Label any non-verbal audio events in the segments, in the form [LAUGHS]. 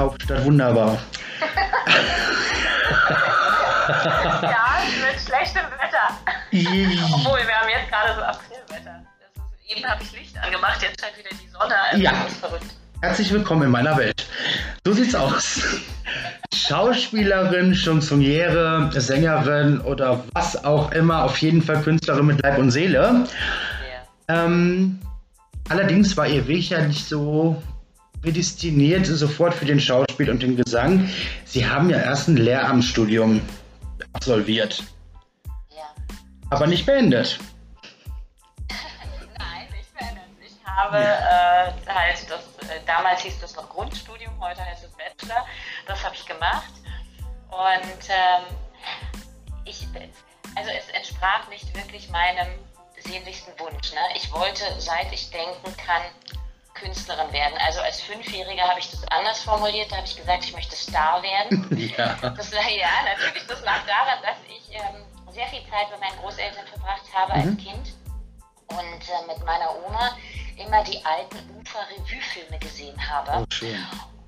Hauptstadt wunderbar. ja, mit schlechtem Wetter. Obwohl, wir haben jetzt gerade so Aprilwetter. Ist, eben habe ich Licht angemacht, jetzt scheint wieder die Sonne. Also Ja. Das ist verrückt. Herzlich willkommen in meiner Welt. So sieht's aus. Schauspielerin, Chansonniere, Sängerin oder was auch immer, auf jeden Fall Künstlerin mit Leib und Seele. Ja. Ähm, allerdings war ihr Weg ja nicht so prädestiniert sofort für den Schauspiel und den Gesang. Sie haben ja erst ein Lehramtsstudium absolviert, ja. aber nicht beendet. [LAUGHS] Nein, ich verändert. Ich habe äh, halt das, äh, damals hieß das noch Grundstudium, heute heißt es Bachelor. Das habe ich gemacht. Und ähm, ich, also es entsprach nicht wirklich meinem sehnlichsten Wunsch. Ne? Ich wollte, seit ich denken kann, Künstlerin werden. Also als Fünfjähriger habe ich das anders formuliert. Da habe ich gesagt, ich möchte Star werden. [LAUGHS] Ja. Das, ja, natürlich, das lag daran, dass ich ähm, sehr viel Zeit bei meinen Großeltern verbracht habe Mhm. als Kind und äh, mit meiner Oma immer die alten Ufer-Revue-Filme gesehen habe. Oh, schön.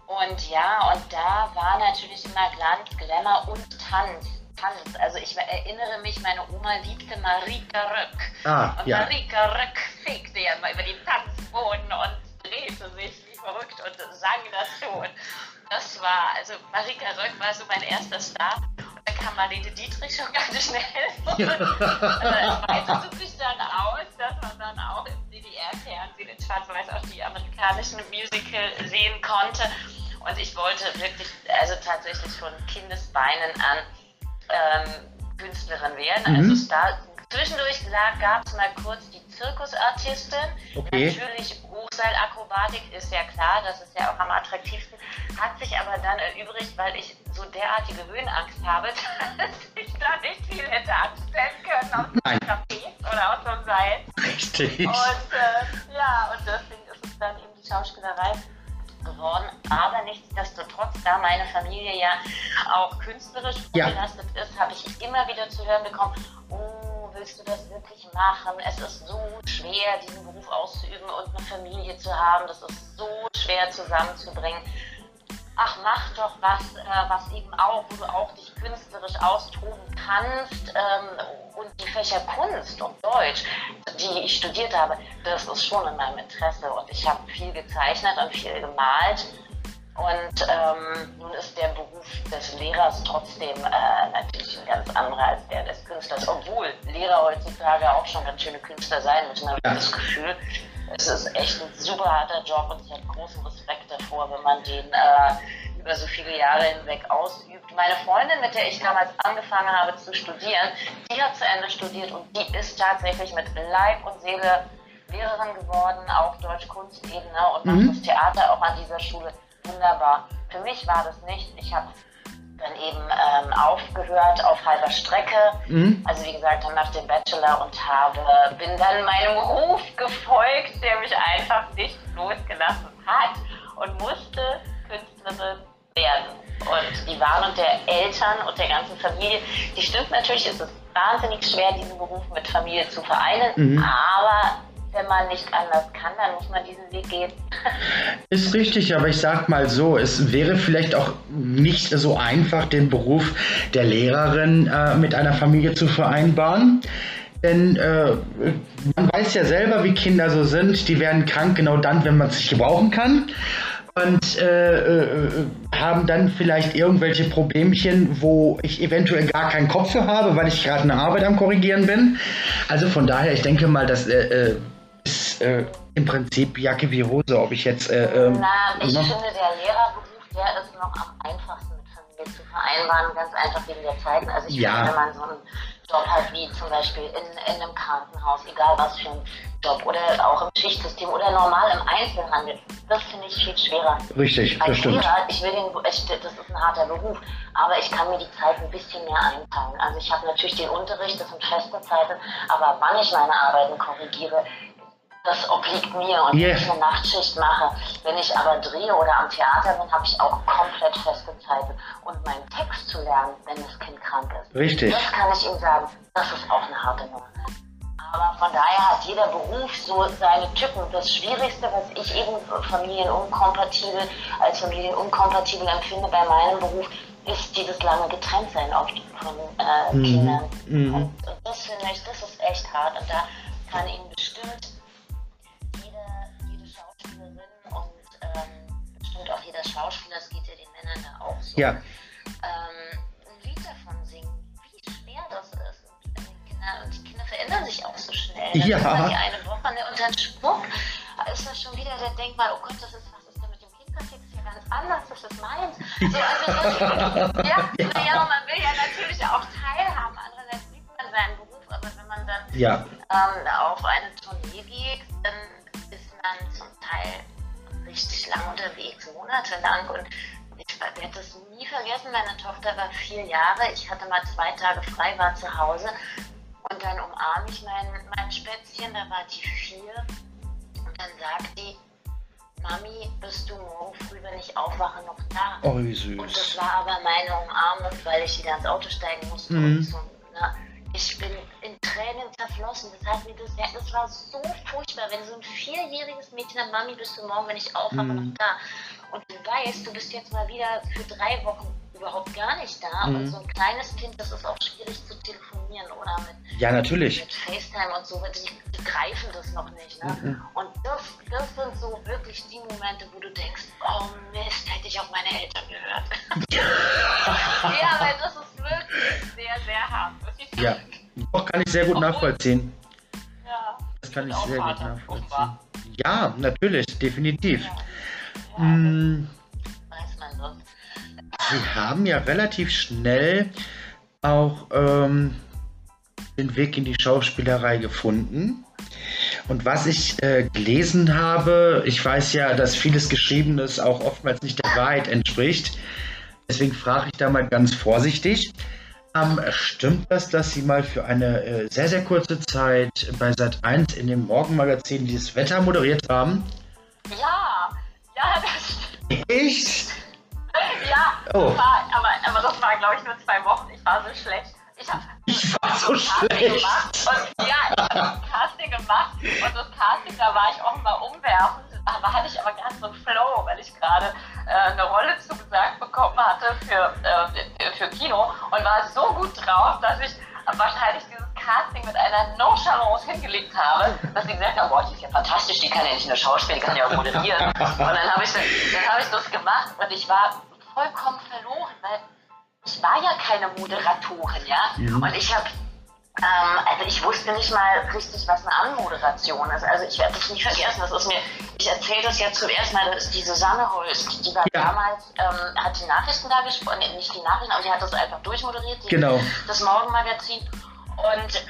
Und ja, und da war natürlich immer Glanz, Glamour und Tanz. Tanz. Also ich erinnere mich, meine Oma liebte Marika Röck. Ah, und ja. Marika Röck fegte ja immer über den Tanzboden und drehte sich wie verrückt und sang dazu. Und das war, also Marika Röck war so mein erster Star. Und dann kam Marlene Dietrich schon ganz schnell. [LAUGHS] Und also es weitete sich dann aus, dass man dann auch im DDR-Fernsehen in Schwarz-Weiß auch die amerikanischen Musical sehen konnte. Und ich wollte wirklich, also tatsächlich von Kindesbeinen an ähm, Künstlerin werden. Mhm. Also Star. Zwischendurch gab es mal kurz die Zirkusartistin. Okay. Natürlich Hochseilakrobatik ist ja klar, das ist ja auch am attraktivsten. Hat sich aber dann erübrigt, weil ich so derartige Höhenangst habe, [LAUGHS] dass ich da nicht viel hätte anstellen können aus dem Trapez oder aus so einem Seil. Richtig. Und äh, ja, und deswegen ist es dann eben die Schauspielerei geworden. Aber nichtsdestotrotz, da meine Familie ja auch künstlerisch Ja. belastet ist, habe ich immer wieder zu hören bekommen, oh, willst du das wirklich machen? Es ist so schwer, diesen Beruf auszuüben und eine Familie zu haben. Das ist so schwer zusammenzubringen. Ach, mach doch was, äh, was eben auch, wo du auch dich künstlerisch austoben kannst. Ähm, und die Fächer Kunst und Deutsch, die ich studiert habe, das ist schon in meinem Interesse. Und ich habe viel gezeichnet und viel gemalt. Und ähm, nun ist der Beruf des Lehrers trotzdem äh, natürlich ein ganz anderer als der des Künstlers, obwohl Lehrer heutzutage auch schon ganz schöne Künstler sein müssen, habe ich Ja. das Gefühl. Es ist echt ein super harter Job und ich habe großen Respekt davor, wenn man den äh, über so viele Jahre hinweg ausübt. Meine Freundin, mit der ich damals angefangen habe zu studieren, die hat zu Ende studiert und die ist tatsächlich mit Leib und Seele Lehrerin geworden, auch Deutsch-Kunst-Ebene und macht Mhm. das Theater auch an dieser Schule wunderbar. Für mich war das nicht. Ich habe dann eben ähm, aufgehört auf halber Strecke. Mhm. Also wie gesagt, dann nach dem Bachelor und habe, bin dann meinem Ruf gefolgt, der mich einfach nicht losgelassen hat und musste Künstlerin werden. Und die Warnung der Eltern und der ganzen Familie, die stimmt natürlich, es ist wahnsinnig schwer, diesen Beruf mit Familie zu vereinen, Mhm. aber wenn man nicht anders kann, dann muss man diesen Weg gehen. Ist richtig, aber ich sag mal so, es wäre vielleicht auch nicht so einfach, den Beruf der Lehrerin äh, mit einer Familie zu vereinbaren. Denn äh, man weiß ja selber, wie Kinder so sind. Die werden krank genau dann, wenn man es nicht gebrauchen kann. Und äh, äh, haben dann vielleicht irgendwelche Problemchen, wo ich eventuell gar keinen Kopf für habe, weil ich gerade eine Arbeit am Korrigieren bin. Also von daher, ich denke mal, das äh, äh, im Prinzip Jacke wie Hose, ob ich jetzt. Äh, ähm, Na, ich ne? finde, der Lehrerberuf, der ist noch am einfachsten mit Familie zu vereinbaren, ganz einfach wegen der Zeiten. Also ich Ja. finde, wenn man so einen Job hat, wie zum Beispiel in, in einem Krankenhaus, egal was für ein Job, oder auch im Schichtsystem oder normal im Einzelhandel, das finde ich viel schwerer. Richtig, das Als stimmt. Lehrer, ich will den, ich, das ist ein harter Beruf, aber ich kann mir die Zeit ein bisschen mehr einteilen. Also ich habe natürlich den Unterricht, das sind feste Zeiten, aber wann ich meine Arbeiten korrigiere, das obliegt mir und Yeah. wenn ich eine Nachtschicht mache. Wenn ich aber drehe oder am Theater bin, habe ich auch komplett feste Zeiten. Und meinen Text zu lernen, wenn das Kind krank ist, Richtig. das kann ich ihm sagen, das ist auch eine harte Nummer. Aber von daher hat jeder Beruf so seine Typen. Das Schwierigste, was ich eben familienunkompatibel, als familienunkompatibel empfinde bei meinem Beruf, ist dieses lange Getrenntsein oft von äh, mhm. Kindern. Mhm. Und, und, das finde ich, das ist echt hart. Und da kann Ihnen bestimmt bestimmt auch jeder Schauspieler, das geht ja den Männern da auch so, ja. ähm, ein Lied davon singen, wie schwer das ist. Und die Kinder, und die Kinder verändern sich auch so schnell. Dann ja. die eine Woche ne, und dann schwupp ist das schon wieder der Denkmal, oh Gott, das ist was ist da mit dem Kind passiert, das ist ja ganz anders, das ist meins. So, also das, ja, ja, [LAUGHS] man will ja natürlich auch teilhaben, andererseits liebt man seinen Beruf, aber wenn man dann ja. ähm, auf eine Tournee geht, dann ist man zum Teil richtig lang unterwegs, monatelang und ich werde das nie vergessen, meine Tochter war vier Jahre, ich hatte mal zwei Tage frei, war zu Hause und dann umarme ich mein, mein Spätzchen, da war die vier und dann sagt die, Mami, bist du morgen früh, wenn ich aufwache, noch da? Oh, wie süß. Und das war aber meine Umarmung, weil ich wieder ins Auto steigen musste. Mhm. Und so, na, ich bin in Tränen zerflossen. Das hat mir das, das war so furchtbar, wenn so ein vierjähriges Mädchen sagt, Mami, bist du morgen, wenn ich aufwache, mhm. noch da? Und du weißt, du bist jetzt mal wieder für drei Wochen überhaupt gar nicht da. Mhm. Und so ein kleines Kind, das ist auch schwierig zu telefonieren oder mit, ja, natürlich. mit FaceTime und so. Die, die greifen das noch nicht. Ne? Mhm. Und das, das sind so wirklich die Momente, wo du denkst, oh Mist, hätte ich auf meine Eltern gehört. [LAUGHS] ja, weil das ist wirklich sehr, sehr hart. Ja, doch kann ich sehr gut Obwohl, nachvollziehen. Ja, das kann ich sehr gut nachvollziehen. Ja, natürlich, definitiv. Ja. Ja, hm. Sie haben ja relativ schnell auch ähm, den Weg in die Schauspielerei gefunden. Und was ich äh, gelesen habe, ich weiß ja, dass vieles Geschriebenes auch oftmals nicht der Wahrheit entspricht. Deswegen frage ich da mal ganz vorsichtig. Ähm, stimmt das, dass Sie mal für eine äh, sehr, sehr kurze Zeit bei Sat1 in dem Morgenmagazin dieses Wetter moderiert haben? Ja, ja, das stimmt. Echt? Ja, oh. das war, aber, aber das war, glaube ich, nur zwei Wochen. Ich war so schlecht. Ich, hab, ich war so schlecht. Gemacht und, ja, ich habe ein Casting gemacht und das Casting, da war ich mal umwerfend. Da hatte ich aber ganz so einen Flow, weil ich gerade äh, eine Rolle zugesagt bekommen hatte für, äh, für Kino und war so gut drauf, dass ich wahrscheinlich dieses Casting mit einer Nonchalance hingelegt habe, dass sie gesagt haben, boah, die ist ja fantastisch, die kann ja nicht nur schauspielen, die kann ja auch moderieren. Und dann habe ich, hab ich das gemacht und ich war vollkommen verloren, weil ich war ja keine Moderatorin, ja. Mhm. Und ich habe ähm, also ich wusste nicht mal richtig, was eine Anmoderation ist. Also ich werde das nie vergessen. Das ist mir, ich erzähle das jetzt zuerst mal, das ist die Susanne Holst. Die war ja. damals, ähm, hat die Nachrichten da gesprochen, nicht die Nachrichten, aber die hat das einfach durchmoderiert, die, genau. das Morgenmagazin. Und,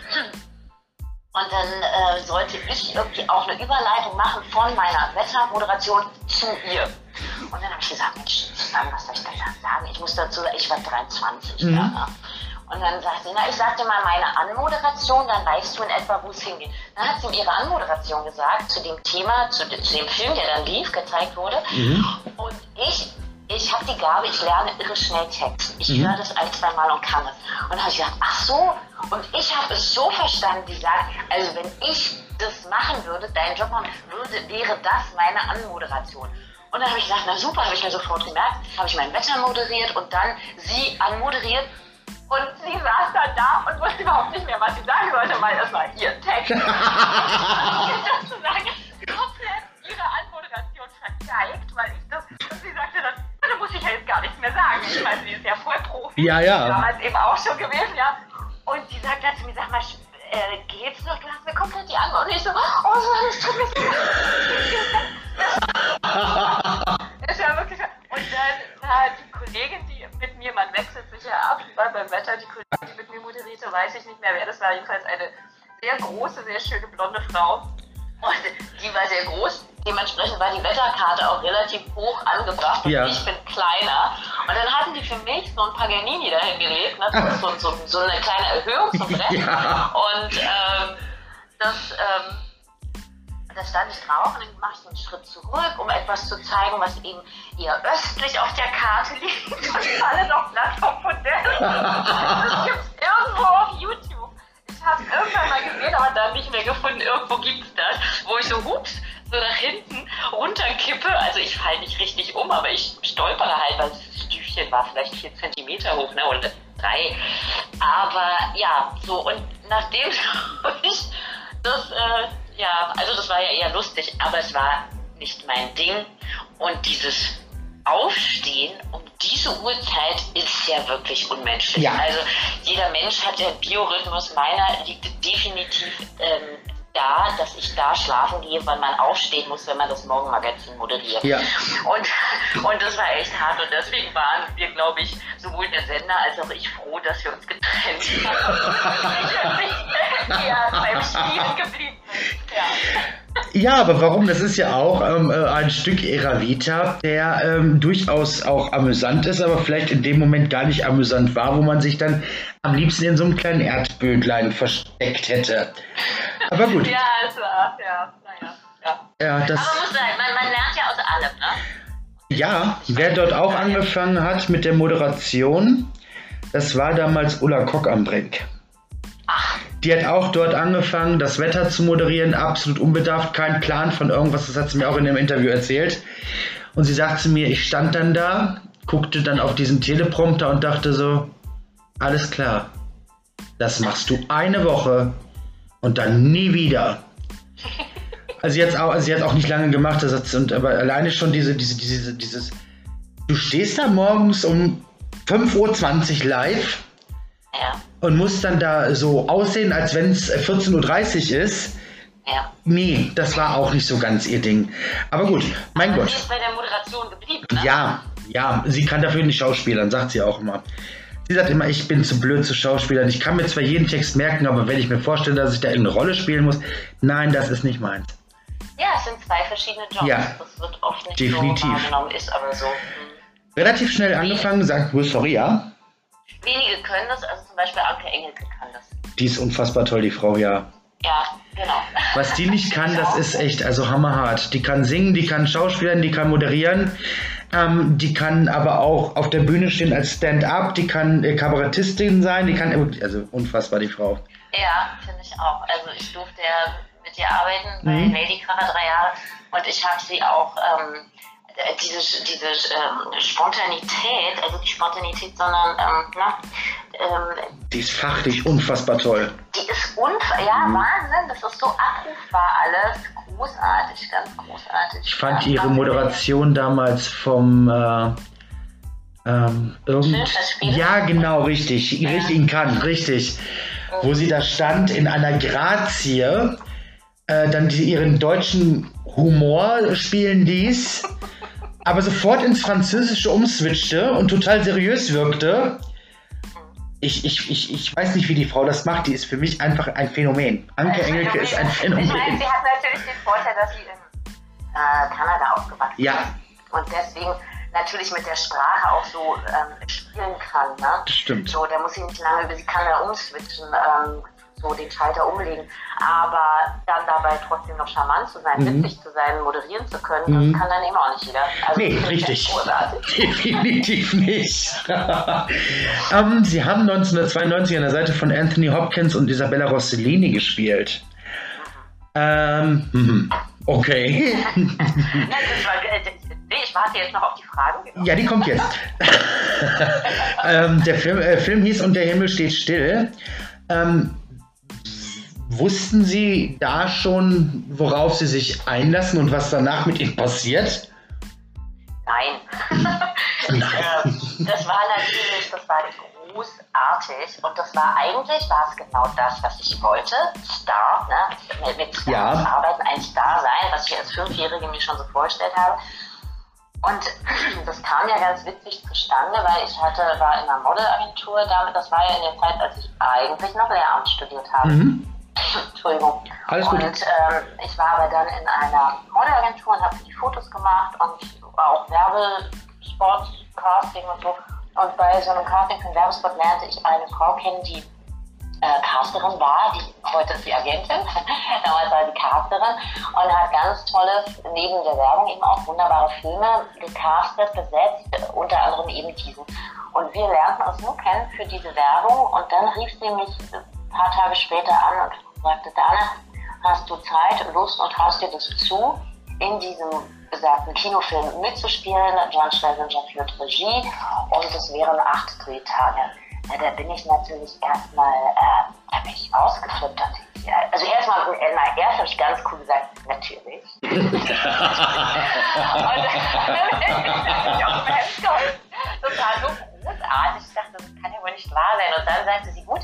und dann äh, sollte ich irgendwie auch eine Überleitung machen von meiner Wettermoderation zu ihr. Und dann habe ich gesagt, Mensch, was soll ich da sagen? Ich muss dazu, ich war 23. Mhm. Ja, ne? Und dann sagt sie, na, ich sag dir mal meine Anmoderation, dann weißt du in etwa, wo es hingeht. Dann hat sie ihm ihre Anmoderation gesagt zu dem Thema, zu, zu dem Film, der dann lief, gezeigt wurde. Mhm. Und ich, ich habe die Gabe, ich lerne irre schnell Text. Ich mhm. höre das ein, zwei Mal und kann es. Und dann habe ich gesagt, ach so. Und ich habe es so verstanden, die sagt, also wenn ich das machen würde, deinen Job machen würde, wäre das meine Anmoderation. Und dann habe ich gesagt, na super, habe ich mir sofort gemerkt, habe ich mein Wetter moderiert und dann sie anmoderiert und sie saß dann da und wusste überhaupt nicht mehr, was sie sagen sollte, weil das war ihr Text. [LAUGHS] [LAUGHS] Ich meine, sie ist ja voll Profi. Ja, ja. Damals eben auch schon gewesen, ja. Und sie sagt dann zu mir, sag mal, äh, geht's noch? Du hast mir komplett die Antwort. Und ich so, oh, das tut mir so leid. ist ja wirklich. Und dann hat die Kollegin, die mit mir, man wechselt sich ja ab, weil beim Wetter die Kollegin, die mit mir moderierte, weiß ich nicht mehr, wer das war. Jedenfalls eine sehr große, sehr schöne blonde Frau. Und die war sehr groß. Dementsprechend war die Wetterkarte auch relativ hoch angebracht und ja. ich bin kleiner. Und dann hatten die für mich so ein Paganini dahin gelegt, ne? [LAUGHS] so, so, so, eine kleine Erhöhung zum Brett. [LAUGHS] Ja. Und ähm, das, ähm, da stand ich drauf und dann mache ich einen Schritt zurück, um etwas zu zeigen, was eben eher östlich auf der Karte liegt [LAUGHS] und falle doch platt vom Modell. Das gibt es irgendwo auf YouTube. Ich ich habe es irgendwann mal gesehen, aber dann nicht mehr gefunden. Irgendwo gibt es das, wo ich so hups, so nach hinten runterkippe. Also ich falle nicht richtig um, aber ich stolpere halt, weil das Stüfchen war vielleicht vier Zentimeter hoch, ne? Oder drei. Aber ja, so und nachdem [LAUGHS] ich das, äh, ja, also das war ja eher lustig, aber es war nicht mein Ding. Und dieses Aufstehen um diese Uhrzeit ist ja wirklich unmenschlich. Ja. Also jeder Mensch hat der Biorhythmus meiner liegt definitiv ähm, da, dass ich da schlafen gehe, wann man aufstehen muss, wenn man das Morgenmagazin moderiert. Ja. Und, und das war echt hart und deswegen waren wir, glaube ich, sowohl der Sender als auch ich froh, dass wir uns getrennt haben. [LAUGHS] ja, beim Spielen geblieben Ja. Ja, aber warum? Das ist ja auch ähm, äh, ein Stück ihrer Vita, der ähm, durchaus auch amüsant ist, aber vielleicht in dem Moment gar nicht amüsant war, wo man sich dann am liebsten in so einem kleinen Erdbödlein versteckt hätte. Aber gut. Ja, es war, ja, naja. Ja. das aber muss sein, man, man lernt ja aus allem, ne? Ja, wer dort auch angefangen hat mit der Moderation, das war damals Ulla Kock am Brink. Ach. Die hat auch dort angefangen, das Wetter zu moderieren, absolut unbedarft, kein Plan von irgendwas, das hat sie mir auch in dem Interview erzählt. Und sie sagte mir, ich stand dann da, guckte dann auf diesen Teleprompter und dachte so, alles klar, das machst du eine Woche und dann nie wieder. Also sie hat auch, also sie hat auch nicht lange gemacht, das hat, und, aber alleine schon diese, diese, diese, dieses, du stehst da morgens um 5.20 Uhr live ja. und musst dann da so aussehen, als wenn es 14.30 Uhr ist. Ja. Nee, das war auch nicht so ganz ihr Ding. Aber gut, mein Aber Gott. Sie ist bei der Moderation geblieben, ne? Ja, ja, sie kann dafür nicht schauspielern, sagt sie auch immer. Sie sagt immer, ich bin zu blöd zu Schauspielern. Ich kann mir zwar jeden Text merken, aber wenn ich mir vorstelle, dass ich da irgendeine Rolle spielen muss, nein, das ist nicht meins. Ja, es sind zwei verschiedene Jobs. Ja, das wird oft nicht definitiv. so wahrgenommen, ist aber so. Hm. Relativ schnell angefangen, sagt wohl, sorry, ja. Wenige können das, also zum Beispiel Anke Engelke kann das. Die ist unfassbar toll, die Frau, ja. Ja, genau. Was die nicht kann, das [LAUGHS] ist echt, also hammerhart. Die kann singen, die kann schauspielern, die kann moderieren. Ähm, die kann aber auch auf der Bühne stehen als Stand-up, die kann äh, Kabarettistin sein, die kann, also unfassbar, die Frau. Ja, finde ich auch. Also ich durfte ja mit ihr arbeiten bei mhm. Lady Kracher drei Jahre und ich habe sie auch ähm, diese, diese ähm, Spontanität, also die Spontanität, sondern ähm, na, ähm, die ist fachlich unfassbar toll. Die ist unfassbar, ja, mhm. Wahnsinn, das ist so abrufbar alles. Großartig, ganz großartig. Ich fand ja, ihre Moderation damals vom äh, ähm, irgend ja, genau, richtig. Ja. Richtig in Cannes, richtig. Mhm. Wo sie da stand in einer Grazie, äh, dann die, ihren deutschen Humor spielen ließ, [LAUGHS] aber sofort ins Französische umswitchte und total seriös wirkte ich, ich, ich, ich weiß nicht, wie die Frau das macht. Die ist für mich einfach ein Phänomen. Anke ein Engelke Phänomen. ist ein Phänomen. Ich meine, sie hat natürlich den Vorteil, dass sie in äh, Kanada aufgewachsen ja. ist. Und deswegen natürlich mit der Sprache auch so ähm, spielen kann. Ne? Das stimmt. So, da muss sie nicht lange, sie kann ja umswitchen. Ähm, so den Schalter umlegen. Aber dann dabei trotzdem noch charmant zu sein, mhm. witzig zu sein, moderieren zu können, mhm. das kann dann eben auch nicht jeder. Also nee, richtig. [LAUGHS] Definitiv nicht. [LAUGHS] ähm, Sie haben 1992 an der Seite von Anthony Hopkins und Isabella Rossellini gespielt. Ähm, mhm. okay. [LAUGHS] ich warte jetzt noch auf die Fragen. Ja, die kommt jetzt. ähm, der Film, äh, Film hieß Und der Himmel steht still. Ähm, Wussten Sie da schon, worauf Sie sich einlassen und was danach mit Ihnen passiert? Nein. Nein. [LAUGHS] das war natürlich, das war großartig und das war eigentlich, war es genau das, was ich wollte. Star, ne? mit, mit ja. arbeiten, ein Star sein, was ich als Fünfjährige mir schon so vorgestellt habe. Und [CLEARS THROAT] das kam ja ganz witzig zustande, weil ich hatte, war in einer Modelagentur damit, das war ja in der Zeit, als ich eigentlich noch Lehramt studiert habe. Mhm. Entschuldigung. Alles gut. Und ähm, ich war aber dann in einer Modelagentur und habe die Fotos gemacht und auch Werbespot, Casting und so. Und bei so einem Casting für einen Werbespot lernte ich eine Frau kennen, die äh, Casterin war, die heute ist die Agentin, [LAUGHS] damals war sie Casterin und hat ganz tolle, neben der Werbung eben auch wunderbare Filme gecastet, besetzt, unter anderem eben diesen. Und wir lernten uns nur kennen für diese Werbung und dann rief sie mich paar Tage später an und sagte, Dana, hast du Zeit, Lust und traust dir das zu, in diesem besagten Kinofilm mitzuspielen. John Schlesinger führt Regie und es wären acht Drehtage. Ja, da bin ich natürlich erstmal, äh, da bin ich ausgeflippt. Ja, also erstmal, erst habe ich ganz cool gesagt, natürlich. [LAUGHS] und [LAUGHS] dann war so großartig. Ich dachte, das kann ja wohl nicht wahr sein. Und dann sagte sie, gut,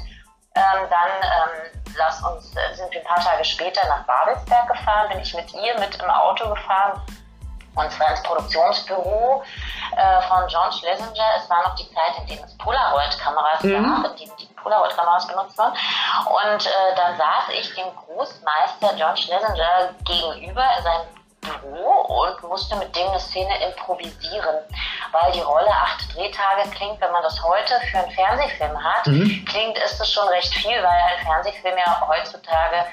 ähm, dann ähm, lass uns, äh, sind wir ein paar Tage später nach Babelsberg gefahren, bin ich mit ihr mit im Auto gefahren und zwar ins Produktionsbüro äh, von John Schlesinger. Es war noch die Zeit, in der es Polaroid-Kameras mhm. gab, in denen die Polaroid-Kameras benutzt wurden. Und äh, dann saß ich dem Großmeister John Schlesinger gegenüber in seinem Büro und musste mit dem eine Szene improvisieren, weil die Rolle acht Drehtage klingt, wenn man das heute für einen Fernsehfilm hat, mhm. klingt ist es schon recht viel, weil ein Fernsehfilm ja heutzutage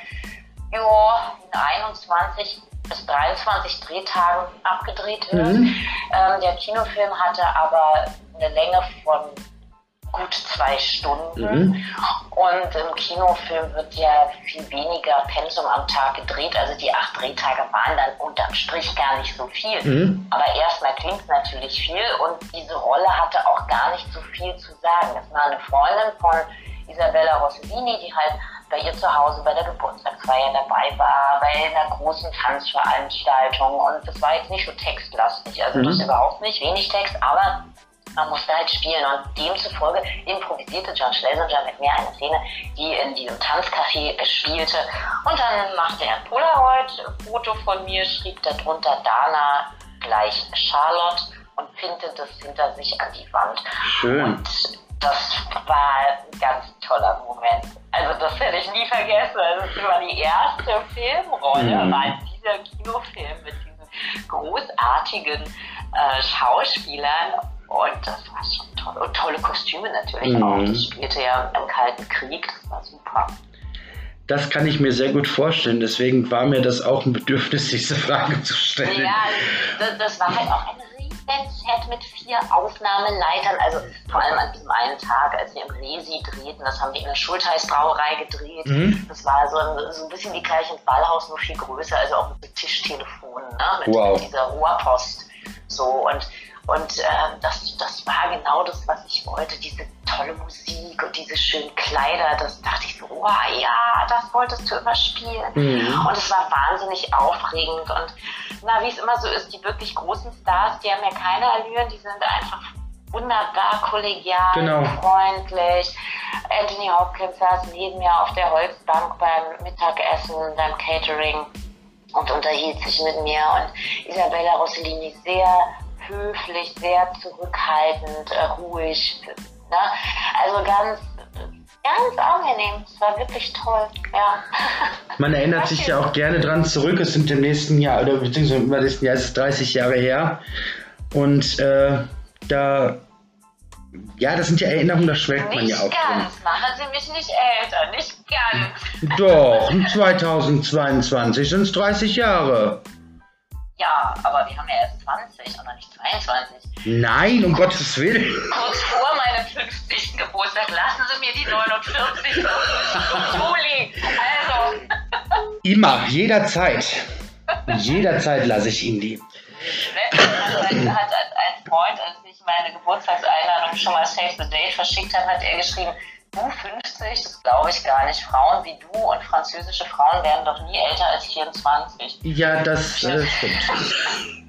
jo, in 21 bis 23 Drehtagen abgedreht wird. Mhm. Ähm, der Kinofilm hatte aber eine Länge von gut zwei Stunden. Mhm. Und im Kinofilm wird ja viel weniger Pensum am Tag gedreht. Also die acht Drehtage waren dann unterm Strich gar nicht so viel. Mhm. Aber erstmal klingt es natürlich viel und diese Rolle hatte auch gar nicht so viel zu sagen. Das war eine Freundin von Isabella Rossellini, die halt bei ihr zu Hause bei der Geburtstagsfeier dabei war, bei einer großen Tanzveranstaltung. Und das war jetzt nicht so textlastig, also mhm. das überhaupt nicht, wenig Text, aber man musste halt spielen und demzufolge improvisierte John Schlesinger mit mir eine Szene, die in diesem Tanzcafé spielte. Und dann machte er ein Polaroid-Foto von mir, schrieb darunter Dana gleich Charlotte und pinnte das hinter sich an die Wand. Schön. Und das war ein ganz toller Moment. Also das werde ich nie vergessen. Das war die erste Filmrolle, mhm. war dieser Kinofilm mit diesen großartigen äh, Schauspielern. Und das war schon toll. Und tolle Kostüme natürlich mhm. auch. Das spielte ja im Kalten Krieg. Das war super. Das kann ich mir sehr gut vorstellen. Deswegen war mir das auch ein Bedürfnis, [LAUGHS] diese Frage zu stellen. Ja, das, das war halt auch ein Set mit vier Aufnahmeleitern, also vor allem an diesem einen Tag, als wir im Resi drehten, das haben wir in der Schultheiß Brauerei gedreht. Mhm. Das war so ein, so ein bisschen wie gleich ins Ballhaus, nur viel größer, also auch mit Tischtelefonen, ne? mit, wow. mit dieser Rohrpost. So und und äh, das, das war genau das, was ich wollte. Diese tolle Musik und diese schönen Kleider. Das dachte ich so, oh ja, das wolltest du immer spielen. Mhm. Und es war wahnsinnig aufregend. Und na, wie es immer so ist, die wirklich großen Stars, die haben ja keine Allüren, die sind einfach wunderbar kollegial, genau. freundlich. Anthony Hopkins saß neben mir auf der Holzbank beim Mittagessen, beim Catering und unterhielt sich mit mir. Und Isabella Rossellini sehr höflich, sehr zurückhaltend, äh, ruhig. Ne? Also ganz, ganz angenehm. Es war wirklich toll, ja. [LAUGHS] Man erinnert sich ja auch gerne dran zurück. Es sind im nächsten Jahr, oder beziehungsweise im nächsten Jahr ist es 30 Jahre her. Und äh, da ja, das sind ja Erinnerungen, da schwelgt man ja auch Nicht ganz, drin. machen Sie mich nicht älter, nicht ganz. Doch, 2022 sind es 30 Jahre. Ja, aber wir haben ja erst 20 oder nicht 22. Nein, um Gottes Willen. Kurz vor meinem 50. Geburtstag lassen Sie mir die 49. Juli. Also. Immer, jederzeit. jederzeit lasse ich Ihnen die. Letztens hat, hat ein Freund, als ich meine Geburtstagseinladung schon mal Save the Date verschickt habe, hat er geschrieben, du 50, das glaube ich gar nicht. Frauen wie du und französische Frauen werden doch nie älter als 24. Ja, das äh, stimmt.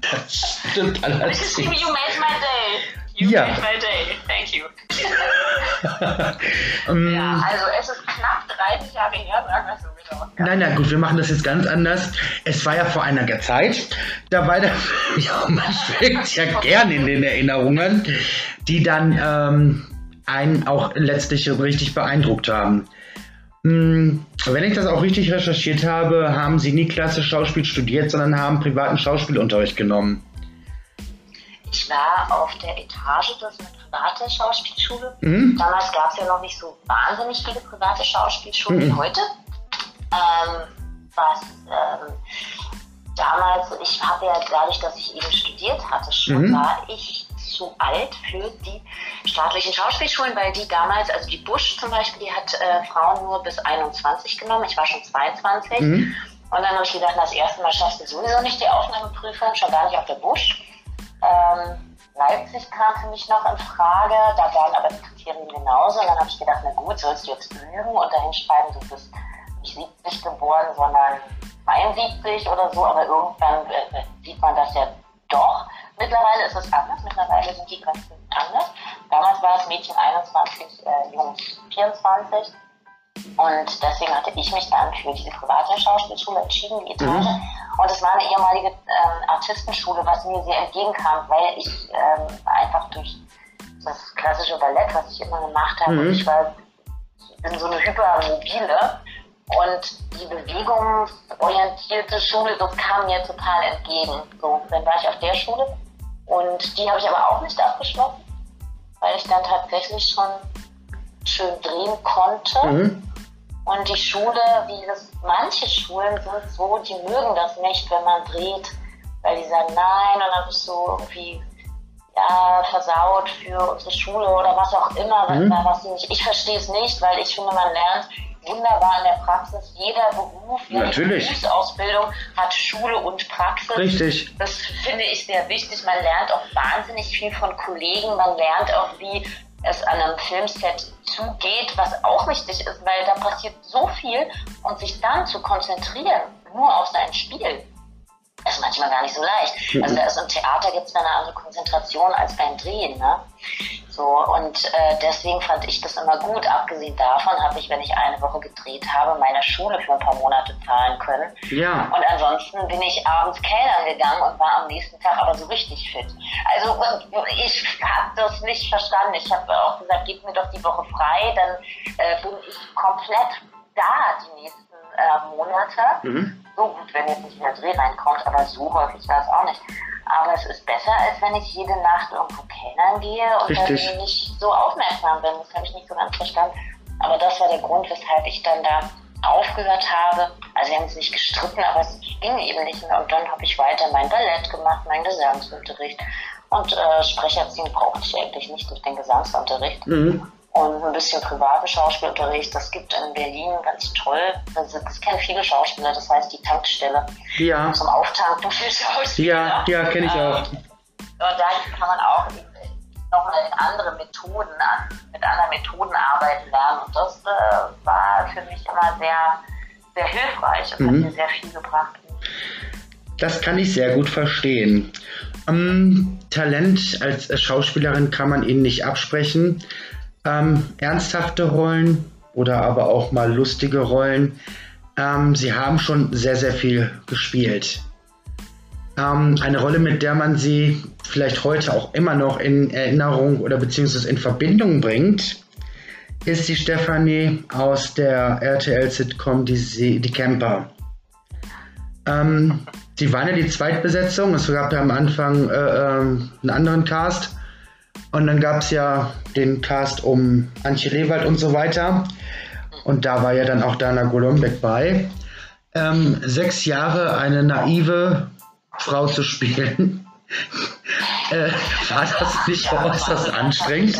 [LAUGHS] das stimmt allerdings. You made my day. You ja. made my day. Thank you. [LAUGHS] ja, also es ist knapp 30 Jahre her, sagen wir so wieder. Nein, nein, gut, wir machen das jetzt ganz anders. Es war ja vor einiger Zeit, da war der, [LAUGHS] ja, man schwelgt ja gern in den Erinnerungen, die dann ähm, einen auch letztlich richtig beeindruckt haben. Hm, wenn ich das auch richtig recherchiert habe, haben sie nie klassisch Schauspiel studiert, sondern haben privaten Schauspielunterricht genommen. Ich war auf der Etage, das ist eine private Schauspielschule. Mhm. Damals gab es ja noch nicht so wahnsinnig viele private Schauspielschulen mhm. wie heute. Ähm, was ähm, damals, ich habe ja dadurch, dass ich eben studiert hatte, schon mhm. war ich zu alt für die staatlichen Schauspielschulen, weil die damals, also die Busch zum Beispiel, die hat äh, Frauen nur bis 21 genommen. Ich war schon 22. Mhm. Und dann habe ich gedacht, das erste Mal schaffst du sowieso nicht die Aufnahmeprüfung, schon gar nicht auf der Busch. Ähm, Leipzig kam für mich noch in Frage, da waren aber die Kriterien genauso. Und dann habe ich gedacht, na gut, sollst du jetzt lügen und dahin schreiben, du bist nicht 70 geboren, sondern 72 oder so, aber irgendwann äh, sieht man das ja doch. Mittlerweile ist es anders, mittlerweile sind die Grenzen anders. Damals war es Mädchen 21, äh, Jungs 24. Und deswegen hatte ich mich dann für diese private Schauspielschule entschieden, die Etage. Mhm. Und es war eine ehemalige ähm, Artistenschule, was mir sehr entgegenkam, weil ich ähm, einfach durch das klassische Ballett, was ich immer gemacht habe, mhm. ich war bin so eine hypermobile und die bewegungsorientierte Schule, das kam mir total entgegen. So, dann war ich auf der Schule und die habe ich aber auch nicht abgeschlossen, weil ich dann tatsächlich schon schön drehen konnte. Mhm. Und die Schule, wie das manche Schulen sind so, die mögen das nicht, wenn man dreht, weil die sagen, nein, und dann bist du irgendwie ja, versaut für unsere Schule oder was auch immer, mhm. was nicht. Ich verstehe es nicht, weil ich finde, man lernt wunderbar in der Praxis. Jeder Beruf, jede Natürlich. Berufsausbildung hat Schule und Praxis. Richtig. Das finde ich sehr wichtig. Man lernt auch wahnsinnig viel von Kollegen. Man lernt auch, wie es an einem Filmset zugeht, was auch wichtig ist, weil da passiert so viel und sich dann zu konzentrieren nur auf sein Spiel ist manchmal gar nicht so leicht. Also da ist im Theater gibt es eine andere Konzentration als beim Drehen. Ne? So, und äh, deswegen fand ich das immer gut. Abgesehen davon habe ich, wenn ich eine Woche gedreht habe, meine Schule für ein paar Monate zahlen können. Ja. Und ansonsten bin ich abends Kellnern gegangen und war am nächsten Tag aber so richtig fit. Also ich habe das nicht verstanden. Ich habe auch gesagt, gib mir doch die Woche frei, dann äh, bin ich komplett da die nächsten äh, Monate. Mhm. So gut, wenn jetzt nicht mehr Dreh reinkommt, aber so häufig war es auch nicht. Aber es ist besser, als wenn ich jede Nacht irgendwo kellnern gehe und Richtig. dann nicht so aufmerksam bin. Das habe ich nicht so ganz verstanden. Aber das war der Grund, weshalb ich dann da aufgehört habe. Also wir haben uns nicht gestritten, aber es ging eben nicht. Und dann habe ich weiter mein Ballett gemacht, meinen Gesangsunterricht. Und äh, Sprecherziehen brauchte ich eigentlich nicht durch den Gesangsunterricht. Mhm und ein bisschen privaten Schauspielunterricht. Das gibt in Berlin ganz toll. Das, das kennen viele Schauspieler, das heißt die Tankstelle. Ja. Zum Auftanken für Schauspieler. Ja, ja kenne ich auch. Ähm, und da kann man auch noch mit anderen Methoden, mit anderen Methoden arbeiten lernen. Und das äh, war für mich immer sehr, sehr hilfreich und mhm. hat mir sehr viel gebracht. Das kann ich sehr gut verstehen. Um, Talent als Schauspielerin kann man Ihnen nicht absprechen ähm, ernsthafte Rollen oder aber auch mal lustige Rollen. Ähm, sie haben schon sehr, sehr viel gespielt. Ähm, eine Rolle, mit der man sie vielleicht heute auch immer noch in Erinnerung oder beziehungsweise in Verbindung bringt, ist die Stefanie aus der RTL-Sitcom die, die Camper. Ähm, sie waren ja die Zweitbesetzung. Es gab ja am Anfang äh, äh, einen anderen Cast. Und dann gab es ja den Cast um Antje Rewald und so weiter. Und da war ja dann auch Dana Golombek bei. Ähm, sechs Jahre eine naive Frau zu spielen. [LAUGHS] äh, war das nicht ja, äußerst anstrengend?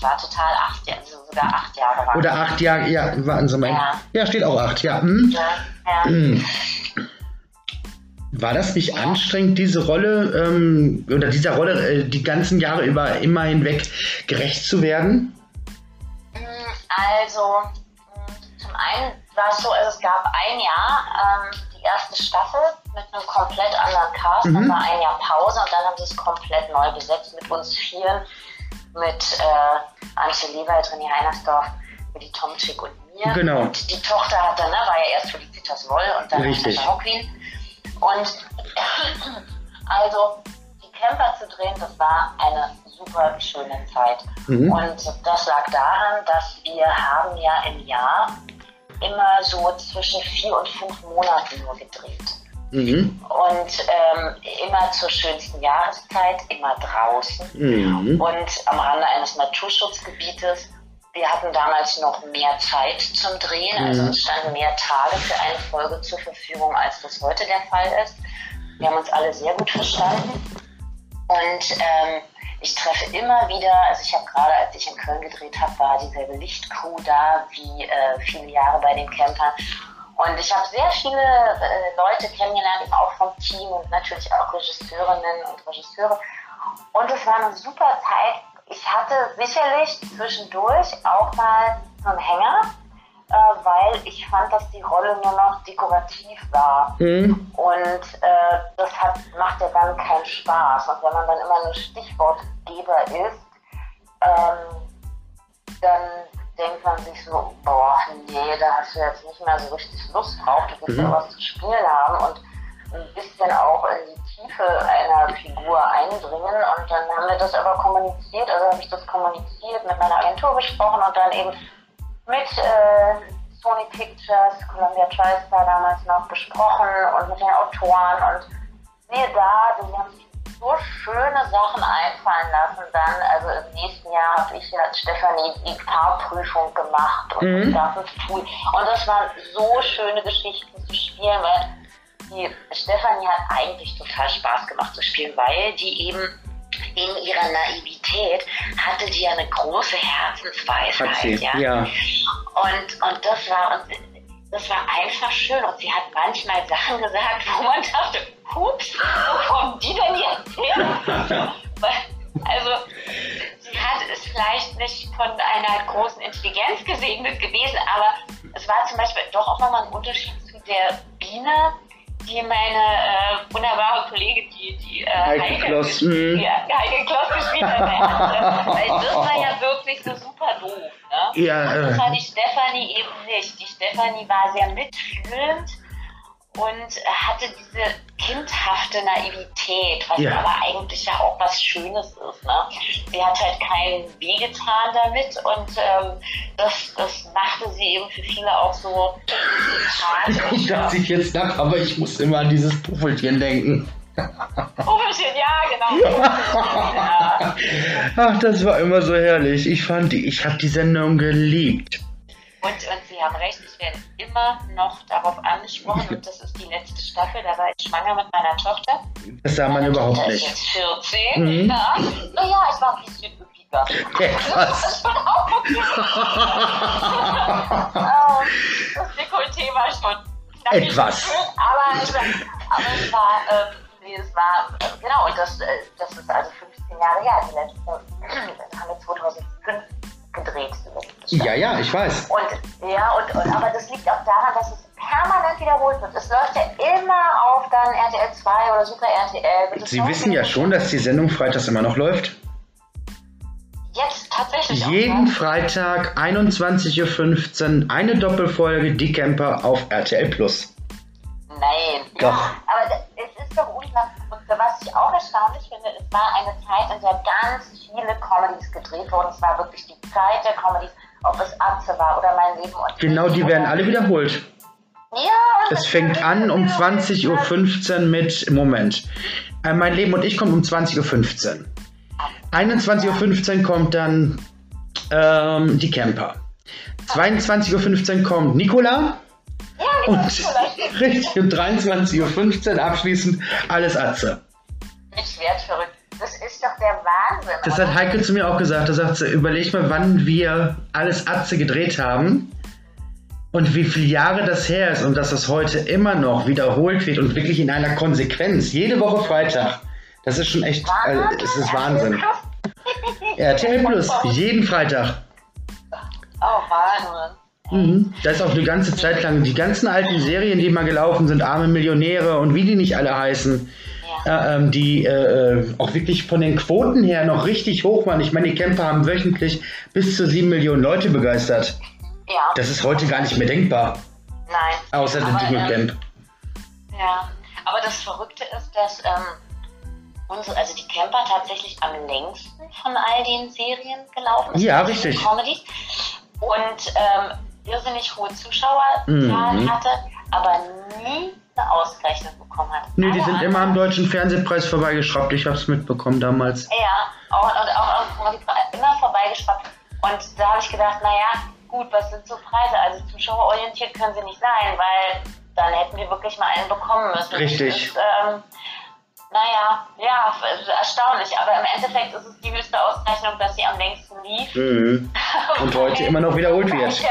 War total acht Jahre, also sogar acht Jahre. Waren Oder acht Jahre, ja, warten Sie mal. Ja, ja steht auch acht, ja. Hm? Ja, ja. War das nicht anstrengend, diese Rolle ähm, oder dieser Rolle äh, die ganzen Jahre über immer hinweg gerecht zu werden? Mm, also, mm, zum einen war es so, also es gab ein Jahr ähm, die erste Staffel mit einem komplett anderen Cast, mhm. dann war ein Jahr Pause und dann haben sie es komplett neu besetzt mit uns vier, mit äh, Antje Lewald, René Heinersdorf, die Tomczyk und mir. Genau. Und die Tochter hatte, ne, war ja erst Felicitas Woll und dann Richtig. Hockwin. Und [LAUGHS] also die Camper zu drehen, das war eine super schöne Zeit. Mhm. Und das lag daran, dass wir haben ja im Jahr immer so zwischen vier und fünf Monaten nur gedreht. Mhm. Und ähm, immer zur schönsten Jahreszeit, immer draußen mhm. und am Rande eines Naturschutzgebietes. Wir hatten damals noch mehr Zeit zum Drehen, also mhm. es standen mehr Tage für eine Folge zur Verfügung, als das heute der Fall ist. Wir haben uns alle sehr gut verstanden. Und ähm, ich treffe immer wieder, also ich habe gerade, als ich in Köln gedreht habe, war dieselbe Lichtcrew da wie äh, viele Jahre bei den Campern. Und ich habe sehr viele äh, Leute kennengelernt, eben auch vom Team und natürlich auch Regisseurinnen und Regisseure. Und es war eine super Zeit. Ich hatte sicherlich zwischendurch auch mal so einen Hänger, äh, weil ich fand, dass die Rolle nur noch dekorativ war. Mhm. Und äh, das hat, macht ja dann keinen Spaß. Und wenn man dann immer nur Stichwortgeber ist, ähm, dann denkt man sich so, boah, nee, da hast du jetzt nicht mehr so richtig Lust drauf, du willst mhm. ja was zu spielen haben und ein bisschen auch in die Tiefe einer Figur eindringen. Und dann haben wir das aber kommuniziert, also habe ich das kommuniziert, mit meiner Agentur besprochen und dann eben mit äh, Sony Pictures, Columbia TriStar damals noch besprochen und mit den Autoren und siehe da, die haben sich so schöne Sachen einfallen lassen dann. Also im nächsten Jahr habe ich ja Stefanie die Fahrprüfung gemacht und mhm. das ganze Tool. Und das waren so schöne Geschichten zu spielen, weil die Stefanie hat eigentlich total Spaß gemacht zu spielen, weil die eben in ihrer Naivität hatte die ja eine große Herzensweisheit. Ja? ja. Und, und das war und das war einfach schön. Und sie hat manchmal Sachen gesagt, wo man dachte, hups, wo kommen die denn jetzt her? [LAUGHS] also sie hat es vielleicht nicht von einer großen Intelligenz gesegnet gewesen, aber es war zum Beispiel doch auch nochmal ein Unterschied zu der Biene, die meine äh, wunderbare Kollegin, die, die äh, Heike, Heike, Kloss, die, die Heike Kloss gespielt hat. Weil das war ja wirklich so super doof. Ne? Ja, Und das äh. war die Stefanie eben nicht. Die Stefanie war sehr mitfühlend und hatte diese kindhafte Naivität, was ja. aber eigentlich ja auch was Schönes ist. Ne? Sie hat halt keinen Wehgetan damit und ähm, das, das machte sie eben für viele auch so [LAUGHS] sympathisch. dachte ich jetzt nach, aber ich muss immer an dieses Puffelchen denken. [LAUGHS] Puffelchen, ja, genau. ja. Ach, das war immer so herrlich. Ich fand die, ich habe die Sendung geliebt. Und, und Sie haben recht, ich werde immer noch darauf angesprochen und das ist die letzte Staffel, da war ich schwanger mit meiner Tochter. Das sah man überhaupt Tochter nicht. Ist jetzt 14, mhm. ja. Naja, ich war ein bisschen üppiger. Etwas. [LAUGHS] [LAUGHS] das Dekolleté war schon Etwas. Schön, aber, aber es war, ähm, nee, es war, äh, genau, und das, äh, das ist also 15 Jahre her, die letzte, [CLEARS THROAT] haben wir 2005 gedreht. Ja, ja, ich weiß. Und ja, und, und, aber das liegt auch daran, dass es permanent wiederholt wird. Es läuft ja immer auf dann RTL 2 oder Super RTL. Sie wissen ja schon, dass die Sendung freitags immer noch läuft. Jetzt tatsächlich. Jeden auch, Freitag 21.15 Uhr eine Doppelfolge Die Camper auf RTL Plus. Nein. Doch. Ja, aber es ist doch unklar. Und was ich auch erstaunlich finde, es war eine Zeit, in der ganz viele Comedies gedreht wurden. Es war wirklich die Zeit der Comedies, ob es Atze war oder Mein Leben und Genau, die werden alle wiederholt. Ja. Es fängt an um 20.15 Uhr mit, Moment, äh, Mein Leben und ich kommt um 20.15 Uhr. 21.15 Uhr kommt dann ähm, die Camper. 22.15 Uhr kommt Nicola. Ja, genau, und [LAUGHS] richtig, um 23.15 Uhr abschließend alles Atze. Ich werde verrückt. Das ist doch der Wahnsinn. Das oder? hat Heike zu mir auch gesagt. Da sagt sie, überleg mal, wann wir alles Atze gedreht haben und wie viele Jahre das her ist und dass das heute immer noch wiederholt wird und wirklich in einer Konsequenz. Jede Woche Freitag. Das ist schon echt, äh, das ist Wahnsinn. RTL Plus, jeden Freitag. Oh, Wahnsinn. Mhm. Da ist auch eine ganze Zeit lang die ganzen alten Serien, die mal gelaufen sind, Arme Millionäre und wie die nicht alle heißen, ja. äh, ähm, die äh, äh, auch wirklich von den Quoten her noch richtig hoch waren. Ich meine, die Camper haben wöchentlich bis zu sieben Millionen Leute begeistert. Ja. Das ist heute gar nicht mehr denkbar. Nein. Außer dem Dschungelcamp. Ähm, ja, aber das Verrückte ist, dass ähm, unsere, also die Camper tatsächlich am längsten von all den Serien gelaufen ist. Ja, richtig. Comedies. Und ähm, irrsinnig hohe Zuschauerzahlen mhm. hatte, aber nie eine Auszeichnung bekommen hat. Nee, die sind immer am Deutschen Fernsehpreis vorbeigeschraubt. Ich habe es mitbekommen damals. Ja, auch, und auch, auch immer vorbeigeschraubt. Und da habe ich gedacht, naja, gut, was sind so Preise? Also zuschauerorientiert können sie nicht sein, weil dann hätten wir wirklich mal einen bekommen müssen. Richtig. Ähm, naja, ja, erstaunlich. Aber im Endeffekt ist es die höchste Auszeichnung, dass sie am längsten lief. Mhm. [LAUGHS] Und heute immer noch wiederholt wird.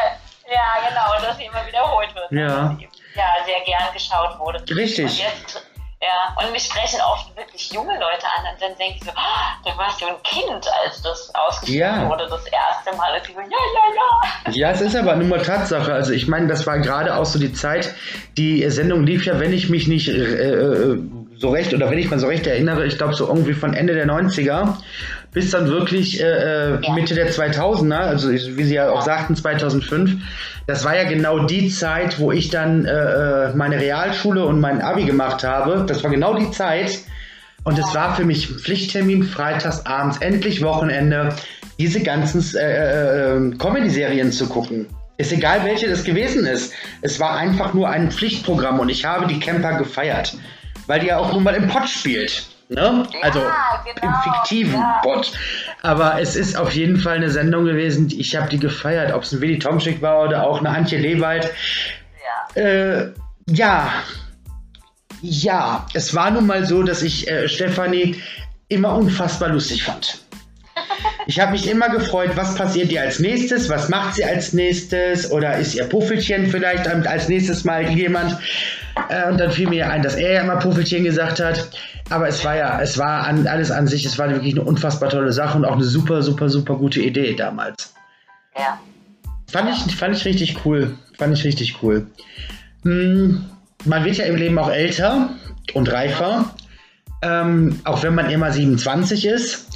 Ja, genau, dass sie immer wiederholt wird. Ja. Ja, sehr gern geschaut wurde. Richtig. Und jetzt, ja, und mich sprechen oft wirklich junge Leute an und dann denke ich so, oh, da warst du ein Kind, als das ausgeschrieben Ja. wurde, das erste Mal. Und ich so, ja, ja, ja. Ja, es ist aber nun mal Tatsache. Also ich meine, das war gerade auch so die Zeit, die Sendung lief ja, wenn ich mich nicht äh, äh, so recht oder wenn ich mal so recht erinnere, ich glaube so irgendwie von Ende der 90er bis dann wirklich äh, äh, Ja. Mitte der 2000er, also wie Sie ja auch sagten, 2005. Das war ja genau die Zeit, wo ich dann äh, äh, meine Realschule und mein Abi gemacht habe. Das war genau die Zeit. Und es war für mich Pflichttermin, freitags abends, endlich Wochenende, diese ganzen äh, äh, Comedy-Serien zu gucken. Ist egal, welche das gewesen ist. Es war einfach nur ein Pflichtprogramm und ich habe die Camper gefeiert. Weil die ja auch nun mal im Pott spielt. Ne? Also genau, im fiktiven ja. Pott. Aber es ist auf jeden Fall eine Sendung gewesen, ich habe die gefeiert. Ob es ein Willy Tomschick war oder auch eine Antje Lewald. Ja. Äh, ja. Ja, es war nun mal so, dass ich äh, Stefanie immer unfassbar lustig fand. [LAUGHS] Ich habe mich immer gefreut, was passiert ihr als nächstes, was macht sie als nächstes oder ist ihr Puffelchen vielleicht als nächstes mal jemand. Äh, und dann fiel mir ein, dass er ja immer Puffelchen gesagt hat. Aber es war ja, es war an, alles an sich, es war wirklich eine unfassbar tolle Sache und auch eine super, super, super gute Idee damals. ja. Fand ich, fand ich richtig cool. Fand ich richtig cool. Hm, man wird ja im Leben auch älter und reifer. Ähm, auch wenn man immer 27 ist.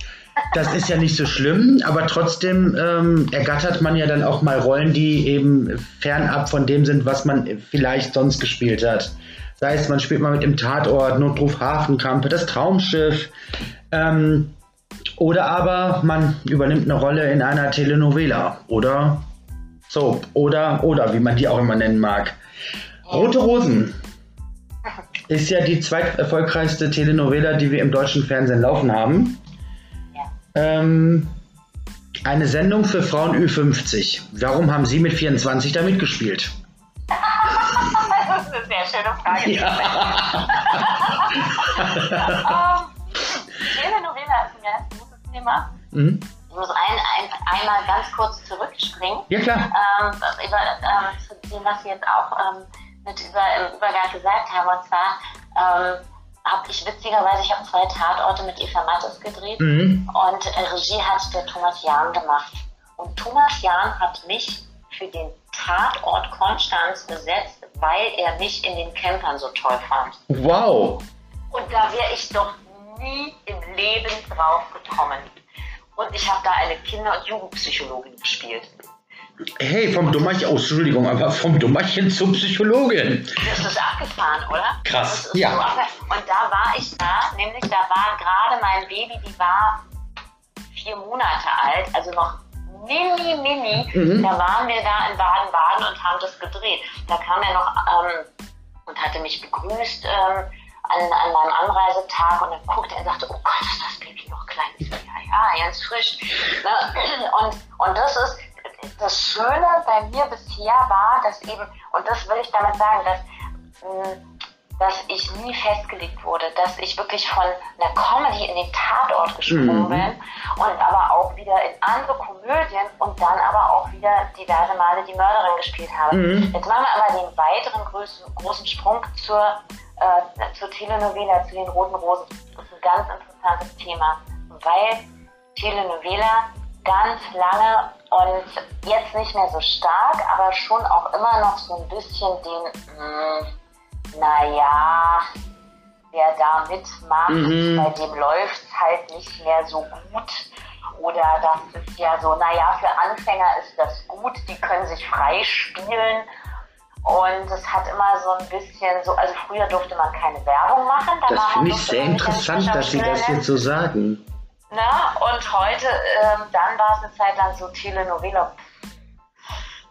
Das ist ja nicht so schlimm, aber trotzdem ähm, ergattert man ja dann auch mal Rollen, die eben fernab von dem sind, was man vielleicht sonst gespielt hat. Sei es, man spielt mal mit dem Tatort, Notruf Hafenkampe, das Traumschiff. Ähm, oder aber man übernimmt eine Rolle in einer Telenovela oder Soap oder oder wie man die auch immer nennen mag. Rote Rosen ist ja die zweiterfolgreichste Telenovela, die wir im deutschen Fernsehen laufen haben. Ähm, eine Sendung für Frauen Ü50. Warum haben Sie mit 24 da mitgespielt? Das ist eine sehr schöne Frage. Ja. [LAUGHS] Ähm, Telenovela ist ein ganz großes Thema. Mhm. Ich muss ein, ein, einmal ganz kurz zurückspringen. Ja klar. Ähm, über, ähm, zu dem, was Sie jetzt auch ähm, mit über, im Übergang gesagt haben. Und zwar ähm, habe ich witzigerweise, ich habe zwei Tatorte mit Eva Mattes gedreht Mhm. und äh, Regie hat der Thomas Jahn gemacht. Und Thomas Jahn hat mich für den Tatort Konstanz besetzt, weil er mich in den Campern so toll fand. Wow. Und da wäre ich doch nie im Leben drauf gekommen. Und ich habe da eine Kinder- und Jugendpsychologin gespielt. Hey, vom Dummerchen, oh, Entschuldigung, aber vom Dummerchen zur Psychologin. Das ist abgefahren, oder? Krass, ja. So und da war ich da, nämlich da war gerade mein Baby, die war vier Monate alt, also noch mini, mini. Mhm. Da waren wir da in Baden-Baden und haben das gedreht. Da kam er noch ähm, und hatte mich begrüßt ähm, an, an meinem Anreisetag und dann guckte er und sagte, oh Gott, ist das Baby noch klein? Ich so, ja, ja, ganz frisch. Ne? Und, und das ist das Schöne bei mir bisher war, dass eben, und das will ich damit sagen, dass, mh, dass ich nie festgelegt wurde, dass ich wirklich von einer Comedy in den Tatort gesprungen Mhm. bin und aber auch wieder in andere Komödien und dann aber auch wieder diverse Male die Mörderin gespielt habe. Mhm. Jetzt machen wir aber den weiteren großen, großen Sprung zur, äh, zur Telenovela, zu den Roten Rosen. Das ist ein ganz interessantes Thema, weil Telenovela ganz lange und jetzt nicht mehr so stark, aber schon auch immer noch so ein bisschen den, mh, naja, wer da mitmacht, Mhm. bei dem läuft es halt nicht mehr so gut. Oder das ist ja so, naja, für Anfänger ist das gut, die können sich frei spielen. Und es hat immer so ein bisschen so, also früher durfte man keine Werbung machen. Da Das finde ich sehr interessant, dass Sie das jetzt so sagen. Na, und heute, ähm, dann war es eine Zeit lang so Telenovela.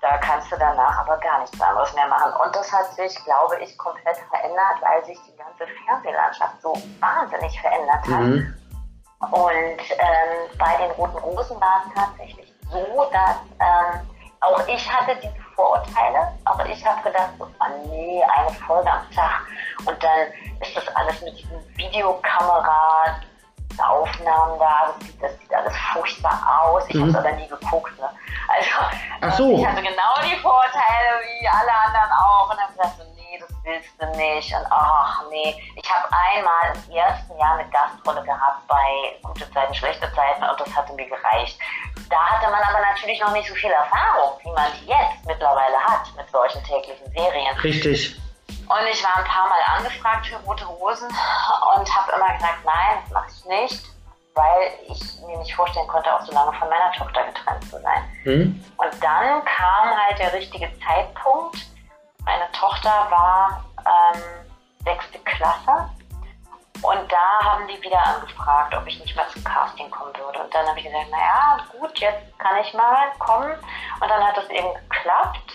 Da kannst du danach aber gar nichts anderes mehr machen. Und das hat sich, glaube ich, komplett verändert, weil sich die ganze Fernsehlandschaft so wahnsinnig verändert hat. Mhm. Und ähm, bei den Roten Rosen war es tatsächlich so, dass ähm, auch ich hatte diese Vorurteile, aber ich habe gedacht, so, oh nee, eine Folge am Tag und dann ist das alles mit diesen Videokamera, Aufnahmen da, das sieht, das sieht alles furchtbar aus. Ich mhm. habe es aber nie geguckt. Ne? Also Ach so. ich hatte genau die Vorteile wie alle anderen auch und dann gesagt so, nee, das willst du nicht und ach nee. Ich habe einmal im ersten Jahr eine Gastrolle gehabt bei Gute Zeiten, Schlechte Zeiten und das hatte mir gereicht. Da hatte man aber natürlich noch nicht so viel Erfahrung, wie man jetzt mittlerweile hat mit solchen täglichen Serien. Richtig. Und ich war ein paar Mal angefragt für rote Hosen und habe immer gesagt, nein, das mache ich nicht, weil ich mir nicht vorstellen konnte, auch so lange von meiner Tochter getrennt zu sein. Mhm. Und dann kam halt der richtige Zeitpunkt. Meine Tochter war ähm, sechste Klasse und da haben die wieder angefragt, ob ich nicht mal zum Casting kommen würde. Und dann habe ich gesagt, naja, gut, jetzt kann ich mal kommen. Und dann hat das eben geklappt.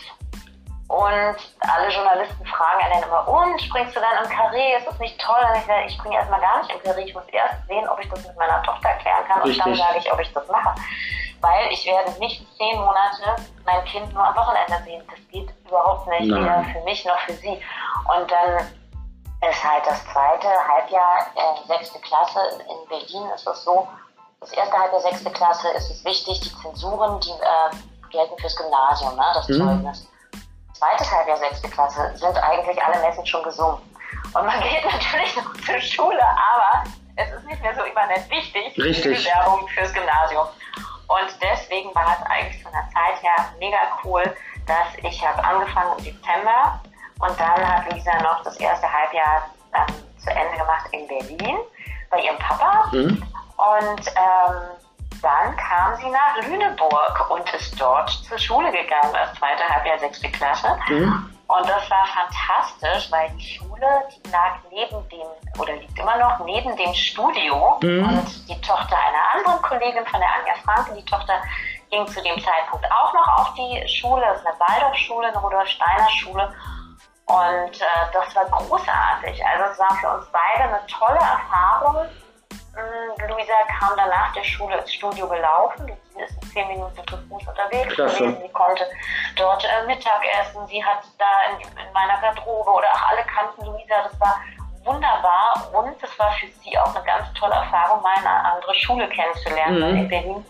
Und alle Journalisten fragen einen immer, und springst du dann im Karree? Ist das nicht toll? Und ich sage, ich springe erstmal gar nicht im Karree. Ich muss erst sehen, ob ich das mit meiner Tochter klären kann. Richtig. Und dann sage ich, ob ich das mache. Weil ich werde nicht zehn Monate mein Kind nur am Wochenende sehen. Das geht überhaupt nicht, Nein. weder für mich noch für sie. Und dann ist halt das zweite Halbjahr, äh, sechste Klasse in Berlin ist es so, das erste Halbjahr, sechste Klasse ist es wichtig, die Zensuren, die äh, gelten fürs Gymnasium, ne, das mhm. Zeugnis zweites Halbjahr sechste Klasse sind eigentlich alle Messen schon gesungen. Und man [LAUGHS] geht natürlich noch zur Schule, aber es ist nicht mehr so immanent wichtig, Richtig. die Werbung fürs Gymnasium. Und deswegen war es eigentlich von der Zeit her mega cool, dass ich habe angefangen im Dezember und dann hat Lisa noch das erste Halbjahr ähm, zu Ende gemacht in Berlin bei ihrem Papa. Mhm. Und ähm, dann kam sie nach Lüneburg und ist dort zur Schule gegangen, das zweite Halbjahr, sechste Klasse. Mhm. Und das war fantastisch, weil die Schule, die lag neben dem, oder liegt immer noch neben dem Studio. Mhm. Und die Tochter einer anderen Kollegin von der Anja Franke, die Tochter ging zu dem Zeitpunkt auch noch auf die Schule. Das ist eine Waldorfschule, eine Rudolf-Steiner-Schule. Und äh, das war großartig. Also es war für uns beide eine tolle Erfahrung Luisa kam dann nach der Schule ins Studio gelaufen. Sie ist zehn Minuten zu Fuß unterwegs Klasse. gewesen. Sie konnte dort äh, Mittag essen. Sie hat da in, in, meiner Garderobe oder auch alle kannten Luisa. Das war wunderbar und es war für sie auch eine ganz tolle Erfahrung, mal eine andere Schule kennenzulernen. Mhm. In Berlin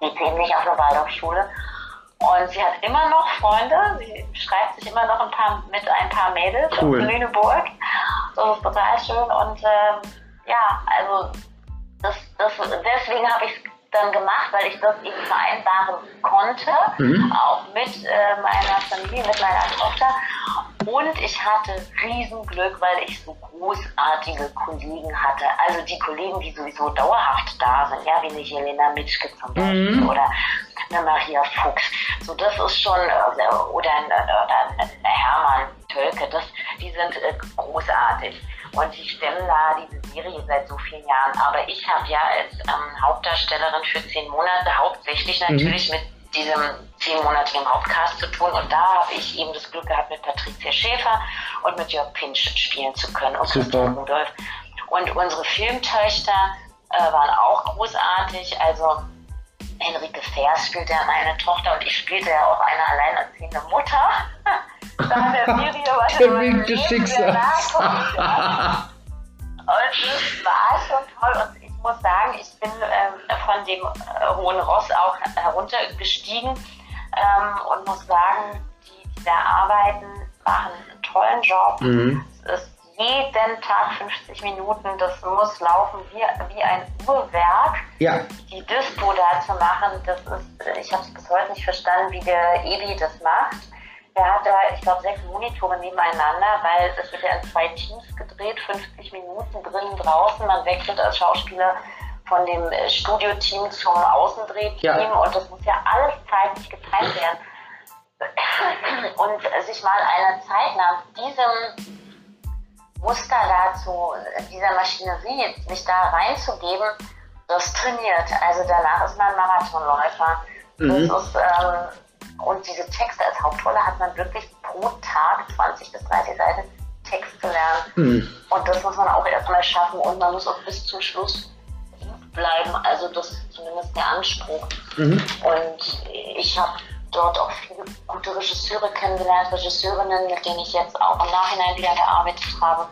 sie eben nicht auf eine Waldorfschule. Und sie hat immer noch Freunde. Sie schreibt sich immer noch ein paar, mit ein paar Mädels cool. aus Lüneburg. Das ist total schön. Und ähm, ja, also das, das, deswegen habe ich es dann gemacht, weil ich das eben vereinbaren konnte, mhm. auch mit äh, meiner Familie, mit meiner Tochter. Und ich hatte Riesenglück, weil ich so großartige Kollegen hatte. Also die Kollegen, die sowieso dauerhaft da sind, ja, wie eine Jelena Mitschke zum Beispiel mhm. oder eine Maria Fuchs. So, das ist schon, äh, oder, ein, oder ein Hermann Tölke, das, die sind äh, großartig. Und die stemmen da diese Serie seit so vielen Jahren. Aber ich habe ja als ähm, Hauptdarstellerin für zehn Monate hauptsächlich mhm. natürlich mit diesem zehnmonatigen Hauptcast zu tun. Und da habe ich eben das Glück gehabt, mit Patricia Schäfer und mit Jörg Pinsch spielen zu können und Christian Rudolf. Und unsere Filmtöchter äh, waren auch großartig. Also Henrike Vers spielte ja meine Tochter und ich spielte ja auch eine alleinerziehende Mutter. [LAUGHS] da der Serie war [LAUGHS] der winkte Schicksal. Und es war schon toll und ich muss sagen, ich bin ähm, von dem äh, hohen Ross auch heruntergestiegen ähm, und muss sagen, die, die da arbeiten, machen einen tollen Job. Mhm. Es ist jeden Tag 50 Minuten. Das muss laufen wie, wie ein Uhrwerk. Ja. Die Dispo da zu machen, das ist, ich habe es bis heute nicht verstanden, wie der Ebi das macht. Der hat da, ich glaube, sechs Monitore nebeneinander, weil es wird ja in zwei Teams gedreht, 50 Minuten drinnen, draußen. Man wechselt als Schauspieler von dem äh, Studioteam zum Außendrehteam ja. und das muss ja alles zeitlich geteilt werden. [CLEARS THROAT] Und sich mal eine Zeit nach diesem Muster dazu, dieser Maschinerie, sich da reinzugeben, das trainiert. Also danach ist man Marathonläufer. Mhm. Das ist, ähm, und diese Texte als Hauptrolle hat man wirklich pro Tag 20 bis 30 Seiten Text zu lernen. Mhm. Und das muss man auch erstmal schaffen und man muss auch bis zum Schluss bleiben. Also das ist zumindest der Anspruch. Mhm. Und ich habe dort auch viele gute Regisseure kennengelernt, Regisseurinnen, mit denen ich jetzt auch im Nachhinein wieder gearbeitet habe.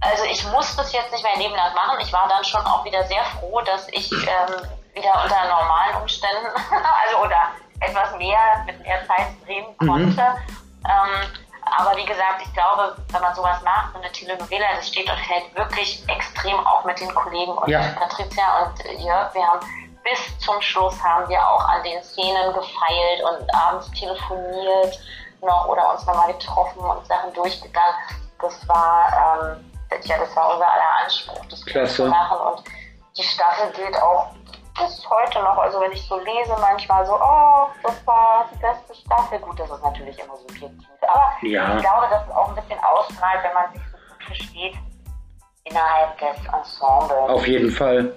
Also ich muss das jetzt nicht mein Leben lang machen. Ich war dann schon auch wieder sehr froh, dass ich ähm, wieder unter normalen Umständen, [LAUGHS] also oder etwas mehr mit mehr Zeit drehen mhm. konnte. Mhm. Ähm, aber wie gesagt, ich glaube, wenn man sowas macht, so eine Telenovela, das steht und fällt wirklich extrem auch mit den Kollegen und ja. Patricia und Jörg. Wir haben bis zum Schluss haben wir auch an den Szenen gefeilt und abends telefoniert noch oder uns nochmal getroffen und Sachen durchgegangen. Das war, ähm, ja, das war unser aller Anspruch, das Klasse. zu machen. Und die Staffel geht auch bis heute noch, also wenn ich so lese, manchmal so, oh, das war die beste Staffel. Gut, das ist natürlich immer subjektiv. Aber ja. ich glaube, dass es auch ein bisschen ausstrahlt, wenn man sich so gut versteht innerhalb des Ensembles. Auf jeden Fall.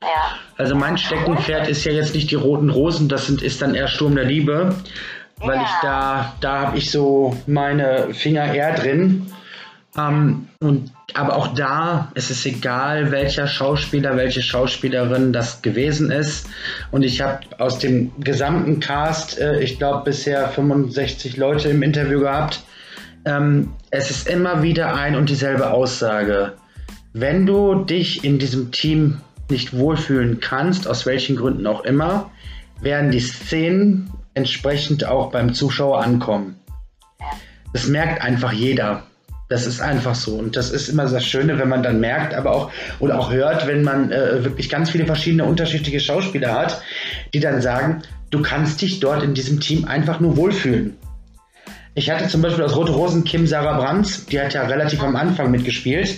Ja. Also mein Steckenpferd ist ja jetzt nicht die roten Rosen, das sind, ist dann eher Sturm der Liebe, weil ja. ich da, da habe ich so meine Finger eher drin. Ähm, und, aber auch da ist es egal, welcher Schauspieler, welche Schauspielerin das gewesen ist. Und ich habe aus dem gesamten Cast, äh, ich glaube bisher 65 Leute im Interview gehabt. Ähm, es ist immer wieder ein und dieselbe Aussage. Wenn du dich in diesem Team nicht wohlfühlen kannst, aus welchen Gründen auch immer, werden die Szenen entsprechend auch beim Zuschauer ankommen. Das merkt einfach jeder. Das ist einfach so. Und das ist immer das Schöne, wenn man dann merkt, aber auch oder auch hört, wenn man äh, wirklich ganz viele verschiedene unterschiedliche Schauspieler hat, die dann sagen, du kannst dich dort in diesem Team einfach nur wohlfühlen. Ich hatte zum Beispiel aus Rote Rosen Kim Sarah Brands, die hat ja relativ am Anfang mitgespielt.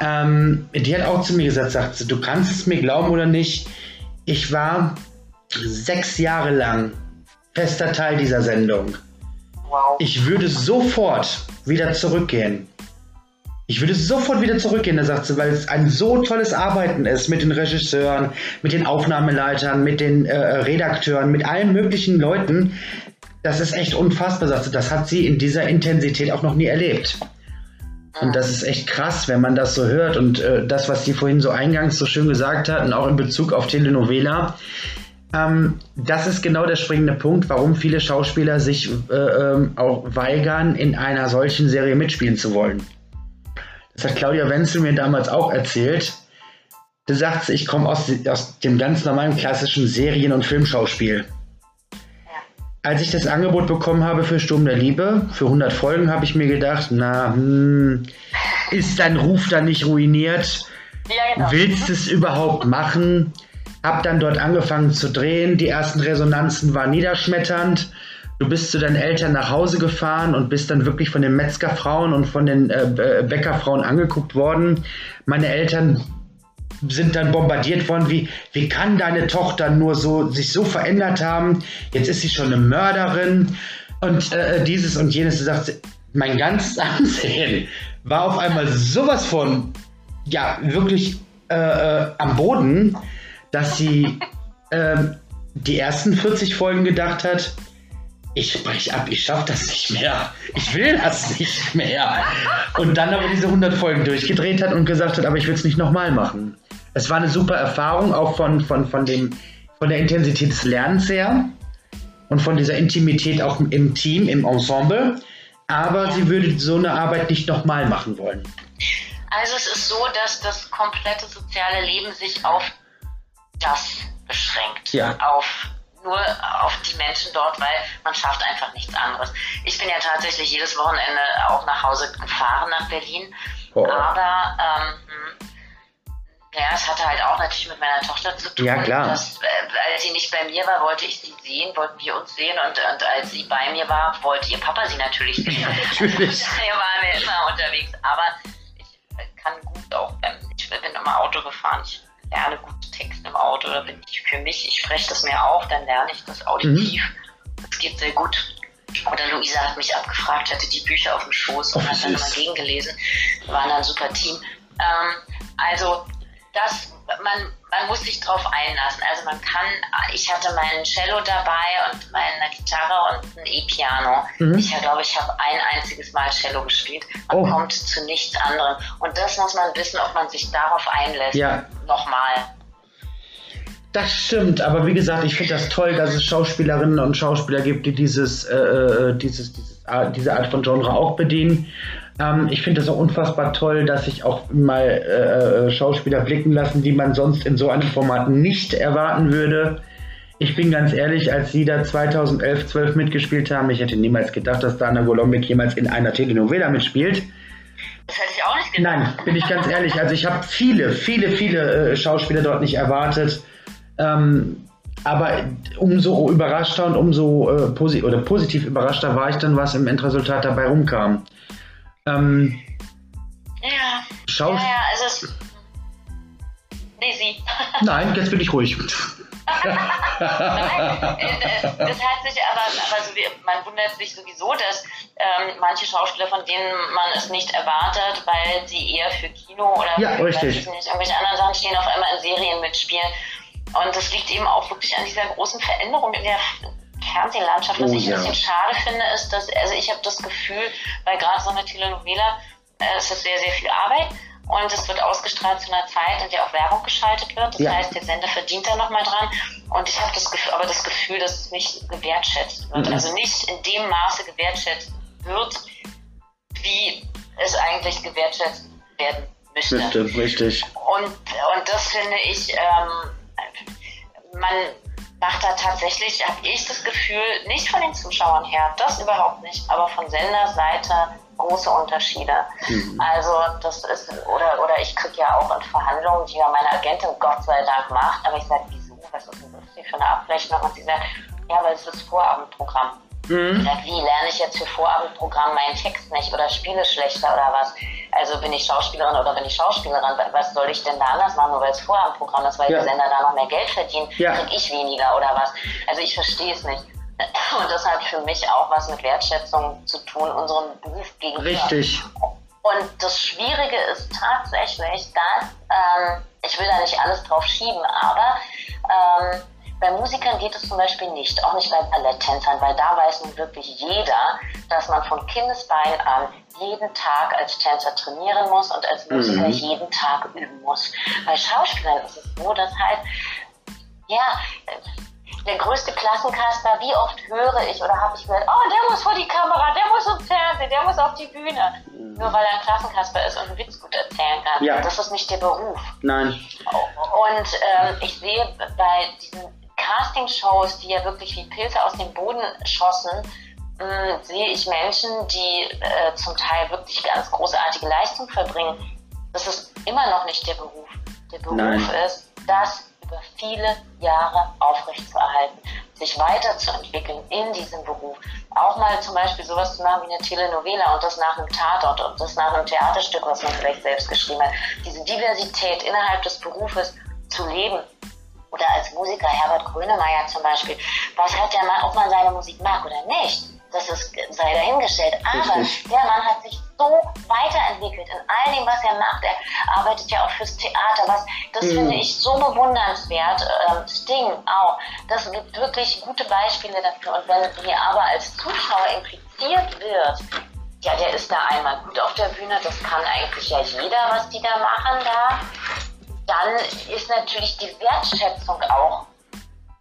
Ja. Ähm, die hat auch zu mir gesagt, sagt du kannst es mir glauben oder nicht, ich war sechs Jahre lang fester Teil dieser Sendung. Ich würde sofort wieder zurückgehen. Ich würde sofort wieder zurückgehen, da sagt sie, weil es ein so tolles Arbeiten ist mit den Regisseuren, mit den Aufnahmeleitern, mit den äh, Redakteuren, mit allen möglichen Leuten. Das ist echt unfassbar, sagt sie. Das hat sie in dieser Intensität auch noch nie erlebt. Und das ist echt krass, wenn man das so hört. Und äh, das, was Sie vorhin so eingangs so schön gesagt hatten, auch in Bezug auf Telenovela, ähm, das ist genau der springende Punkt, warum viele Schauspieler sich äh, ähm, auch weigern, in einer solchen Serie mitspielen zu wollen. Das hat Claudia Wenzel mir damals auch erzählt. Da sagt sie, ich komme aus, aus dem ganz normalen klassischen Serien- und Filmschauspiel. Als ich das Angebot bekommen habe für Sturm der Liebe, für 100 Folgen, habe ich mir gedacht, na, hm, ist dein Ruf dann nicht ruiniert? Ja, genau. Willst du es überhaupt machen? Hab dann dort angefangen zu drehen. Die ersten Resonanzen waren niederschmetternd. Du bist zu deinen Eltern nach Hause gefahren und bist dann wirklich von den Metzgerfrauen und von den äh, Bäckerfrauen angeguckt worden. Meine Eltern sind dann bombardiert worden, wie, wie kann deine Tochter nur so sich so verändert haben? Jetzt ist sie schon eine Mörderin und äh, dieses und jenes. Du sagst, mein ganzes [LAUGHS] Ansehen war auf einmal sowas von, ja, wirklich äh, äh, am Boden, dass sie ähm, die ersten 40 Folgen gedacht hat, ich brech ab, ich schaff das nicht mehr. Ich will das nicht mehr. Und dann aber diese 100 Folgen durchgedreht hat und gesagt hat, aber ich will es nicht nochmal machen. Es war eine super Erfahrung, auch von, von, von, dem, von der Intensität des Lernens her und von dieser Intimität auch im Team, im Ensemble. Aber sie würde so eine Arbeit nicht nochmal machen wollen. Also es ist so, dass das komplette soziale Leben sich auf das beschränkt. Ja. Auf nur auf die Menschen dort, weil man schafft einfach nichts anderes. Ich bin ja tatsächlich jedes Wochenende auch nach Hause gefahren nach Berlin. Oh. Aber ähm, ja, es hatte halt auch natürlich mit meiner Tochter zu tun. Ja, klar. Dass, äh, als sie nicht bei mir war, wollte ich sie sehen, wollten wir uns sehen. Und, und als sie bei mir war, wollte ihr Papa sie natürlich sehen. Ja, [LAUGHS] [LAUGHS] natürlich. wir waren wir immer unterwegs. Aber ich kann gut auch, ähm, ich bin immer Auto gefahren. Ich lerne gut Texte im Auto. Da bin ich für mich, ich spreche das mir auf, dann lerne ich das auditiv. Mhm. Das geht sehr gut. Oder Luisa hat mich abgefragt, hatte die Bücher auf dem Schoß und hat dann immer gegengelesen. Wir waren dann ein super Team. Ähm, also das, man, man muss sich drauf einlassen. Also man kann, ich hatte meinen Cello dabei und meine Gitarre und ein E-Piano. Mhm. Ich glaube, ich habe ein einziges Mal Cello gespielt. Man oh. kommt zu nichts anderem. Und das muss man wissen, ob man sich darauf einlässt. Ja. Nochmal. Das stimmt, aber wie gesagt, ich finde das toll, dass es Schauspielerinnen und Schauspieler gibt, die dieses, äh, äh dieses, diese Art von Genre auch bedienen. Ähm, ich finde das auch unfassbar toll, dass sich auch mal äh, äh, Schauspieler blicken lassen, die man sonst in so einem Format nicht erwarten würde. Ich bin ganz ehrlich, als sie da 2011, 12 mitgespielt haben, ich hätte niemals gedacht, dass Dana Golombek jemals in einer Telenovela mitspielt. Das hätte ich auch nicht gedacht. Nein, bin ich ganz ehrlich. Also ich habe viele, viele, viele äh, Schauspieler dort nicht erwartet. Ähm, aber umso überraschter und umso äh, posi oder positiv überraschter war ich dann, was im Endresultat dabei rumkam. Ähm, ja. Schau ja, ja, also es. Nee, sie. [LAUGHS] Nein, jetzt bin ich ruhig. [LAUGHS] Nein, äh, das hat sich aber, aber so wie, man wundert sich sowieso, dass ähm, manche Schauspieler, von denen man es nicht erwartet, weil sie eher für Kino oder ja, für, richtig. Nicht, irgendwelche anderen Sachen stehen, auf einmal in Serien mitspielen. Und das liegt eben auch wirklich an dieser großen Veränderung in der Fernsehlandschaft. Was oh, ich ja. ein bisschen schade finde, ist, dass, also ich habe das Gefühl, weil gerade so eine Telenovela, äh, ist sehr, sehr viel Arbeit und es wird ausgestrahlt zu einer Zeit, in der auch Werbung geschaltet wird. Das ja. heißt, der Sender verdient da nochmal dran. Und ich habe das Gefühl, aber das Gefühl, dass es nicht gewertschätzt wird. Mhm. Also nicht in dem Maße gewertschätzt wird, wie es eigentlich gewertschätzt werden müsste. Müsste, richtig. Und, und das finde ich, ähm, man macht da tatsächlich, habe ich das Gefühl, nicht von den Zuschauern her, das überhaupt nicht, aber von Senderseite große Unterschiede. Mhm. Also das ist, oder, oder ich kriege ja auch in Verhandlungen, die ja meine Agentin Gott sei Dank macht, aber ich sage, wieso, was ist denn das für eine Abrechnung? Und sie sagt, ja, weil es ist Vorabendprogramm. Mhm. Ich sage, wie lerne ich jetzt für Vorabendprogramm meinen Text nicht oder spiele schlechter oder was? Also bin ich Schauspielerin oder bin ich Schauspielerin? Was soll ich denn da anders machen, nur weil es Vorabendprogramm ist, weil ja. die Sender da noch mehr Geld verdienen, ja. kriege ich weniger oder was? Also ich verstehe es nicht. Und das hat für mich auch was mit Wertschätzung zu tun, unserem Beruf gegenüber. Richtig. Und das Schwierige ist tatsächlich, dass, ähm, ich will da nicht alles drauf schieben, aber ähm, bei Musikern geht es zum Beispiel nicht, auch nicht bei Balletttänzern, weil da weiß nun wirklich jeder, dass man von Kindesbein an jeden Tag als Tänzer trainieren muss und als Musiker mhm. jeden Tag üben muss. Bei Schauspielern ist es so, dass halt, ja, der größte Klassenkasper, wie oft höre ich oder habe ich gehört, oh, der muss vor die Kamera, der muss ins Fernsehen, der muss auf die Bühne. Mhm. Nur weil er ein Klassenkasper ist und einen Witz gut erzählen kann. Ja. Das ist nicht der Beruf. Nein. Und ähm, ich sehe bei diesen Castingshows, die ja wirklich wie Pilze aus dem Boden schossen, mh, sehe ich Menschen, die äh, zum Teil wirklich ganz großartige Leistung verbringen. Das ist immer noch nicht der Beruf. Der Beruf Nein. ist, das über viele Jahre aufrechtzuerhalten, sich weiterzuentwickeln in diesem Beruf. Auch mal zum Beispiel sowas zu machen wie eine Telenovela und das nach einem Tatort und das nach einem Theaterstück, was man vielleicht selbst geschrieben hat. Diese Diversität innerhalb des Berufes zu leben oder als Musiker Herbert Grönemeyer zum Beispiel, was hat der Mann, ob man seine Musik mag oder nicht, das ist, sei dahingestellt. Aber Richtig. der Mann hat sich so weiterentwickelt in all dem, was er macht. Er arbeitet ja auch fürs Theater. Was, das mhm. finde ich so bewundernswert. Ähm, Sting auch. Das gibt wirklich gute Beispiele dafür. Und wenn hier aber als Zuschauer impliziert wird, ja, der ist da einmal gut auf der Bühne, das kann eigentlich ja jeder, was die da machen da dann ist natürlich die Wertschätzung auch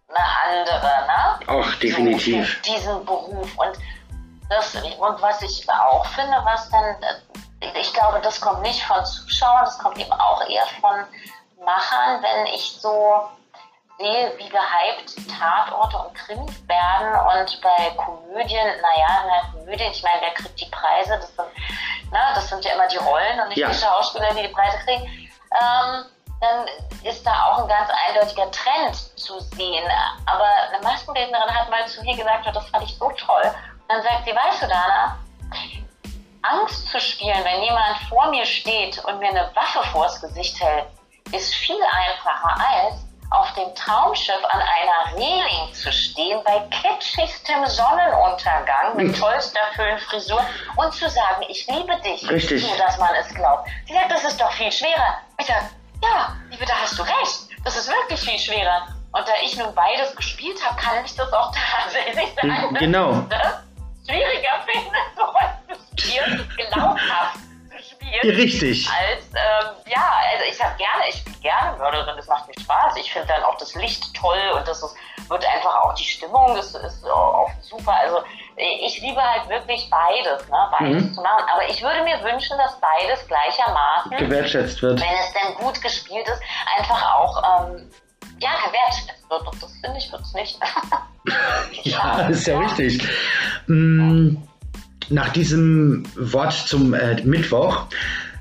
eine andere, ne? Ach, definitiv. So, diesen Beruf. Und, das, und was ich auch finde, was dann, ich glaube, das kommt nicht von Zuschauern, das kommt eben auch eher von Machern, wenn ich so sehe, wie gehypt Tatorte und Krimis werden und bei Komödien, naja, in der Komödie, ich meine, wer kriegt die Preise? Das sind, na, das sind ja immer die Rollen und nicht ja. die Schauspieler, die die Preise kriegen. Ähm, dann ist da auch ein ganz eindeutiger Trend zu sehen. Aber eine Maskenbildnerin hat mal zu mir gesagt, das fand ich so toll. Und dann sagt sie, weißt du, Dana, Angst zu spielen, wenn jemand vor mir steht und mir eine Waffe vors Gesicht hält, ist viel einfacher als auf dem Traumschiff an einer Reling zu stehen bei kitschigstem Sonnenuntergang mit hm. tollster Föhnfrisur und zu sagen, ich liebe dich, Richtig. so dass man es glaubt. Sie sagt, das ist doch viel schwerer. Ich sage, ja, liebe, da hast du recht. Das ist wirklich viel schwerer. Und da ich nun beides gespielt habe, kann ich das auch [LAUGHS] tatsächlich sagen. Genau. Das schwieriger finde, [LAUGHS] sowas zu spielen, glaubhaft zu spielen. Richtig. Als, ähm, ja, also ich habe gerne, ich spiele gerne Mörderin, das macht mir Spaß. Ich finde dann auch das Licht toll und das ist, wird einfach auch die Stimmung, das ist auch super. Also ich liebe halt wirklich beides, ne? beides mhm. zu machen. Aber ich würde mir wünschen, dass beides gleichermaßen gewertschätzt wird. Wenn es denn gut gespielt ist, einfach auch ähm, ja, gewertschätzt wird. Und das finde ich wird es nicht. [LAUGHS] ja, ist ja richtig. Mhm. Nach diesem Wort zum äh, Mittwoch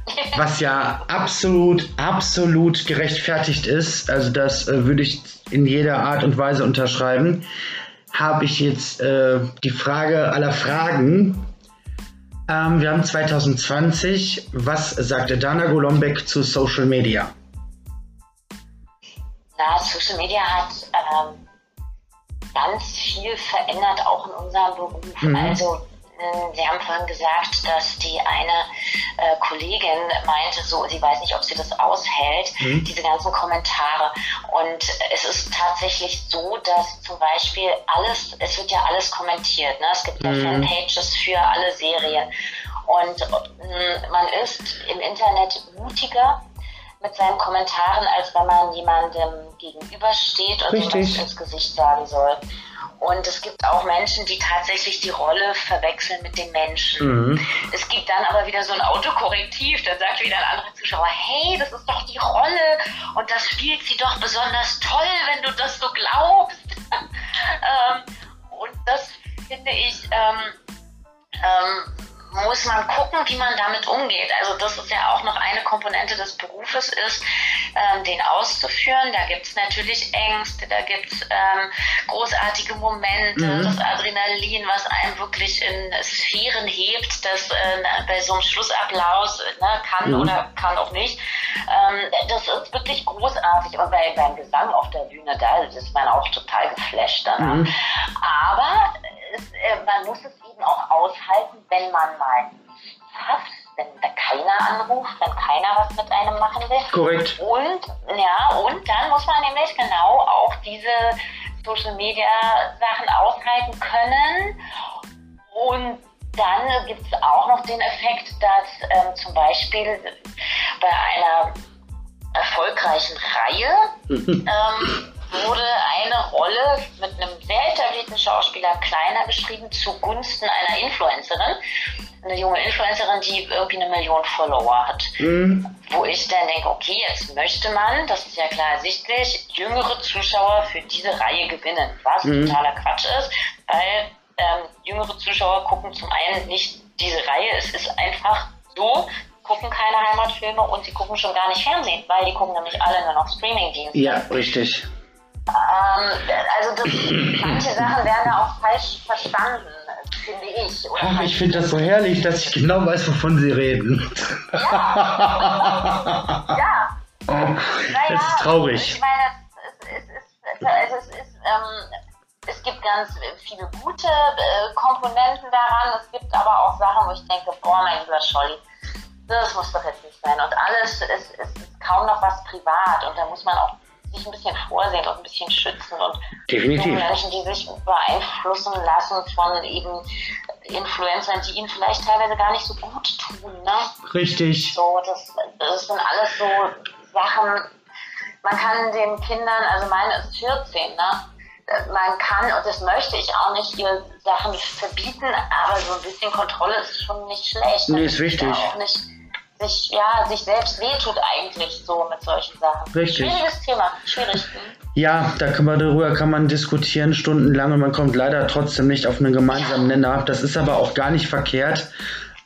[LAUGHS] was ja absolut, absolut gerechtfertigt ist, also das äh, würde ich in jeder Art und Weise unterschreiben, habe ich jetzt äh, die Frage aller Fragen. Ähm, wir haben 2020. Was sagte Dana Golombek zu Social Media? Na, Social Media hat ähm, ganz viel verändert, auch in unserem Beruf. Mhm. Also sie haben vorhin gesagt, dass die eine äh, Kollegin meinte, so, sie weiß nicht, ob sie das aushält, mhm. diese ganzen Kommentare. Und es ist tatsächlich so, dass zum Beispiel alles, es wird ja alles kommentiert. Ne? Es gibt ja mhm. Fanpages für alle Serien. Und äh, man ist im Internet mutiger mit seinen Kommentaren, als wenn man jemandem gegenübersteht und ihm was ins Gesicht sagen soll. Und es gibt auch Menschen, die tatsächlich die Rolle verwechseln mit den Menschen. Mhm. Es gibt dann aber wieder so ein Autokorrektiv, dann sagt wieder ein anderer Zuschauer, hey, das ist doch die Rolle und das spielt sie doch besonders toll, wenn du das so glaubst. [LAUGHS] ähm, und das finde ich, ähm, ähm, muss man gucken, wie man damit umgeht. Also das ist ja auch noch eine Komponente des Berufes ist, ähm, den auszuführen. Da gibt es natürlich Ängste, da gibt es ähm, großartige Momente, mhm. das Adrenalin, was einem wirklich in Sphären hebt, das äh, bei so einem Schlussapplaus ne, kann mhm. oder kann auch nicht. Ähm, das ist wirklich großartig. Und bei, beim Gesang auf der Bühne, da ist man auch total geflasht danach. Mhm. Aber es, äh, man muss es eben auch aushalten, wenn man mal hat, wenn da keiner anruft, wenn keiner was mit einem machen will. Korrekt. Und ja, und dann muss man nämlich genau auch diese Social Media Sachen aushalten können. Und dann gibt es auch noch den Effekt, dass ähm, zum Beispiel bei einer erfolgreichen Reihe [LAUGHS] ähm, wurde eine Rolle mit einem sehr etablierten Schauspieler kleiner geschrieben zugunsten einer Influencerin. Eine junge Influencerin, die irgendwie eine Million Follower hat. Mhm. Wo ich dann denke, okay, jetzt möchte man, das ist ja klar ersichtlich, jüngere Zuschauer für diese Reihe gewinnen. Was mhm. totaler Quatsch ist, weil ähm, jüngere Zuschauer gucken zum einen nicht diese Reihe, es ist einfach so, gucken keine Heimatfilme und sie gucken schon gar nicht Fernsehen, weil die gucken nämlich alle nur noch Streamingdienste. Ja, richtig. Ähm, also das, [CLEARS THROAT] manche Sachen werden da auch falsch verstanden, finde ich. Oder Ach, ich finde das so herrlich, dass ich genau weiß, wovon Sie reden. Ja. [LAUGHS] ja. Oh, naja, das ist traurig. Ich meine, es, es, es, es, ist, ähm, es gibt ganz viele gute äh, Komponenten daran. Es gibt aber auch Sachen, wo ich denke, boah, mein lieber Scholli, das muss doch jetzt nicht sein. Und alles ist, ist, ist kaum noch was privat. Und da muss man auch sich ein bisschen vorsehen und ein bisschen schützen und Definitiv. Menschen, die sich beeinflussen lassen von eben Influencern, die ihnen vielleicht teilweise gar nicht so gut tun. Ne? Richtig. So, das, das sind alles so Sachen, man kann den Kindern, also meine ist 14, ne? man kann, und das möchte ich auch nicht, ihr Sachen verbieten, aber so ein bisschen Kontrolle ist schon nicht schlecht. Nee, ist wichtig. Auch nicht sich, ja, sich selbst wehtut eigentlich so mit solchen Sachen. Richtig. Schwieriges Thema, schwierig. [LAUGHS] Ja, da kann man darüber kann man diskutieren stundenlang und man kommt leider trotzdem nicht auf einen gemeinsamen Nenner. Das ist aber auch gar nicht verkehrt.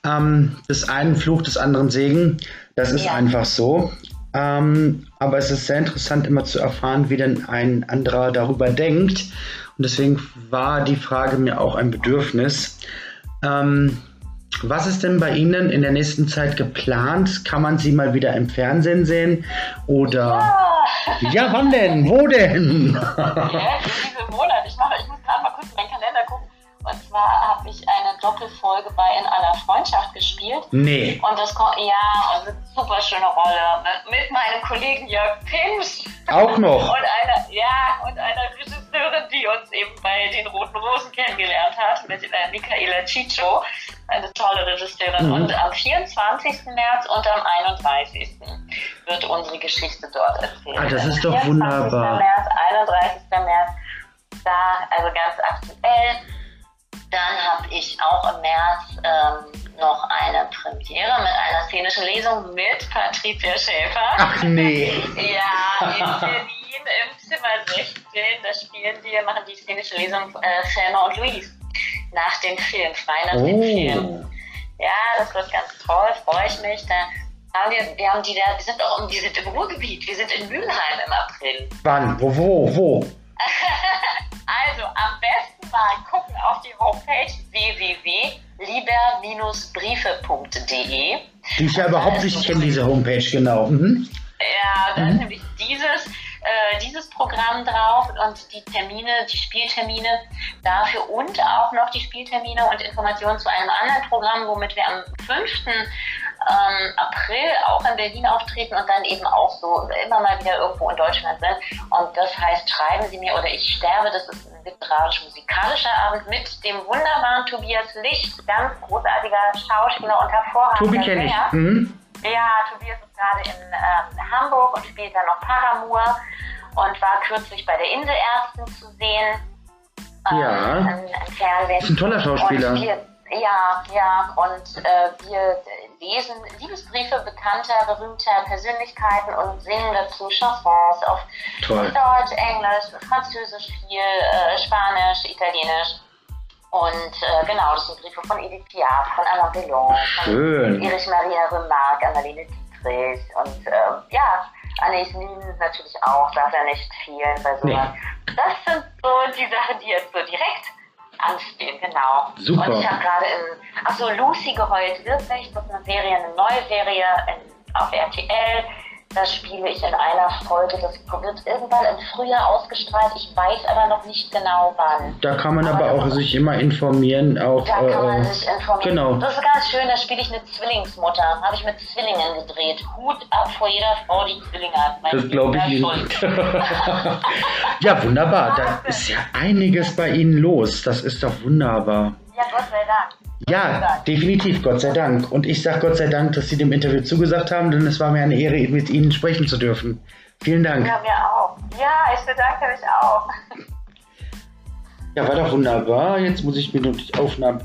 Ähm, des einen Fluch, des anderen Segen. Das ist ja. einfach so. Ähm, aber es ist sehr interessant, immer zu erfahren, wie denn ein anderer darüber denkt. Und deswegen war die Frage mir auch ein Bedürfnis. Ähm, was ist denn bei Ihnen in der nächsten Zeit geplant? Kann man Sie mal wieder im Fernsehen sehen? Oder. Ja, ja wann denn? Wo denn? Ja, in diesem Monat. Doppelfolge bei In aller Freundschaft gespielt. Nee. Und das kommt, ja, und eine super schöne Rolle. Mit meinem Kollegen Jörg Pinsch. Auch noch. Und einer, ja, und einer Regisseurin, die uns eben bei den Roten Rosen kennengelernt hat, mit äh, Michaela Ciccio eine tolle Regisseurin. Mhm. Und am 24. März und am 31. wird unsere Geschichte dort erzählen. Ah, das ist doch 24. wunderbar. März, 31. März, da, also ganz aktuell. Dann habe ich auch im März ähm, noch eine Premiere mit einer szenischen Lesung mit Patricia Schäfer. Ach nee. ja, in Berlin im Zimmer 16. Da spielen wir, machen die szenische Lesung äh, Selma und Louise nach dem Film, frei nach oh. dem Film. Ja, das wird ganz toll, freue ich mich. Da haben wir, wir, haben die, wir sind auch wir sind im Ruhrgebiet, wir sind in Mülheim im April. Wann? Wo, wo, wo? [LAUGHS] also am besten mal gucken auf die Homepage www.lieber-briefe.de. Die ich ja überhaupt nicht kenne, diese Homepage, genau. Mhm. Ja, da mhm. ist nämlich dieses äh, dieses Programm drauf und die Termine, die Spieltermine dafür und auch noch die Spieltermine und Informationen zu einem anderen Programm, womit wir am 5. Ähm, April auch in Berlin auftreten und dann eben auch so immer mal wieder irgendwo in Deutschland sind. Und das heißt, schreiben Sie mir oder ich sterbe, das ist ein literarisch-musikalischer Abend mit dem wunderbaren Tobias Licht, ganz großartiger Schauspieler und hervorragender Tobi kenne ich. Mhm. Ja, Tobias ist gerade in ähm, Hamburg und spielt dann noch Paramour und war kürzlich bei der Inselärztin zu sehen. Ähm, ja. Ein, ein Ist ein toller Schauspieler. Wir, ja, ja, und äh, wir lesen Liebesbriefe bekannter, berühmter Persönlichkeiten und singen dazu Chansons auf Toll. Deutsch, Englisch, Französisch viel, äh, Spanisch, Italienisch. Und äh, genau, das sind Briefe von Edith Piaf, von Alain Delon, von Erich Maria Remarque, Annalene Dietrich und äh, ja, Anais Nin natürlich auch, darf er nicht fehlen bei sowas. Nee. Das sind so die Sachen, die jetzt so direkt anstehen, genau. Super. Und ich habe gerade in, achso, Lucy geheult wirklich, das ist eine Serie, eine neue Serie in, auf RTL das spiele ich in einer Folge. Das wird irgendwann im Frühjahr ausgestrahlt. Ich weiß aber noch nicht genau wann. Da kann man aber, aber auch sich immer informieren. Auch, da kann man äh, sich informieren. Genau. Das ist ganz schön. Da spiele ich eine Zwillingsmutter. Habe ich mit Zwillingen gedreht. Hut ab vor jeder Frau, die Zwillinge hat. Mein das glaube ich Ihnen. [LAUGHS] ja, wunderbar. Da ist ja einiges bei Ihnen los. Das ist doch wunderbar. Ja, Gott sei Dank. Ja, definitiv, Gott sei Dank. Und ich sage Gott sei Dank, dass Sie dem Interview zugesagt haben, denn es war mir eine Ehre, mit Ihnen sprechen zu dürfen. Vielen Dank. Ja, mir auch. Ja, ich bedanke mich auch. Ja, war doch wunderbar. Jetzt muss ich mir nur die Aufnahmen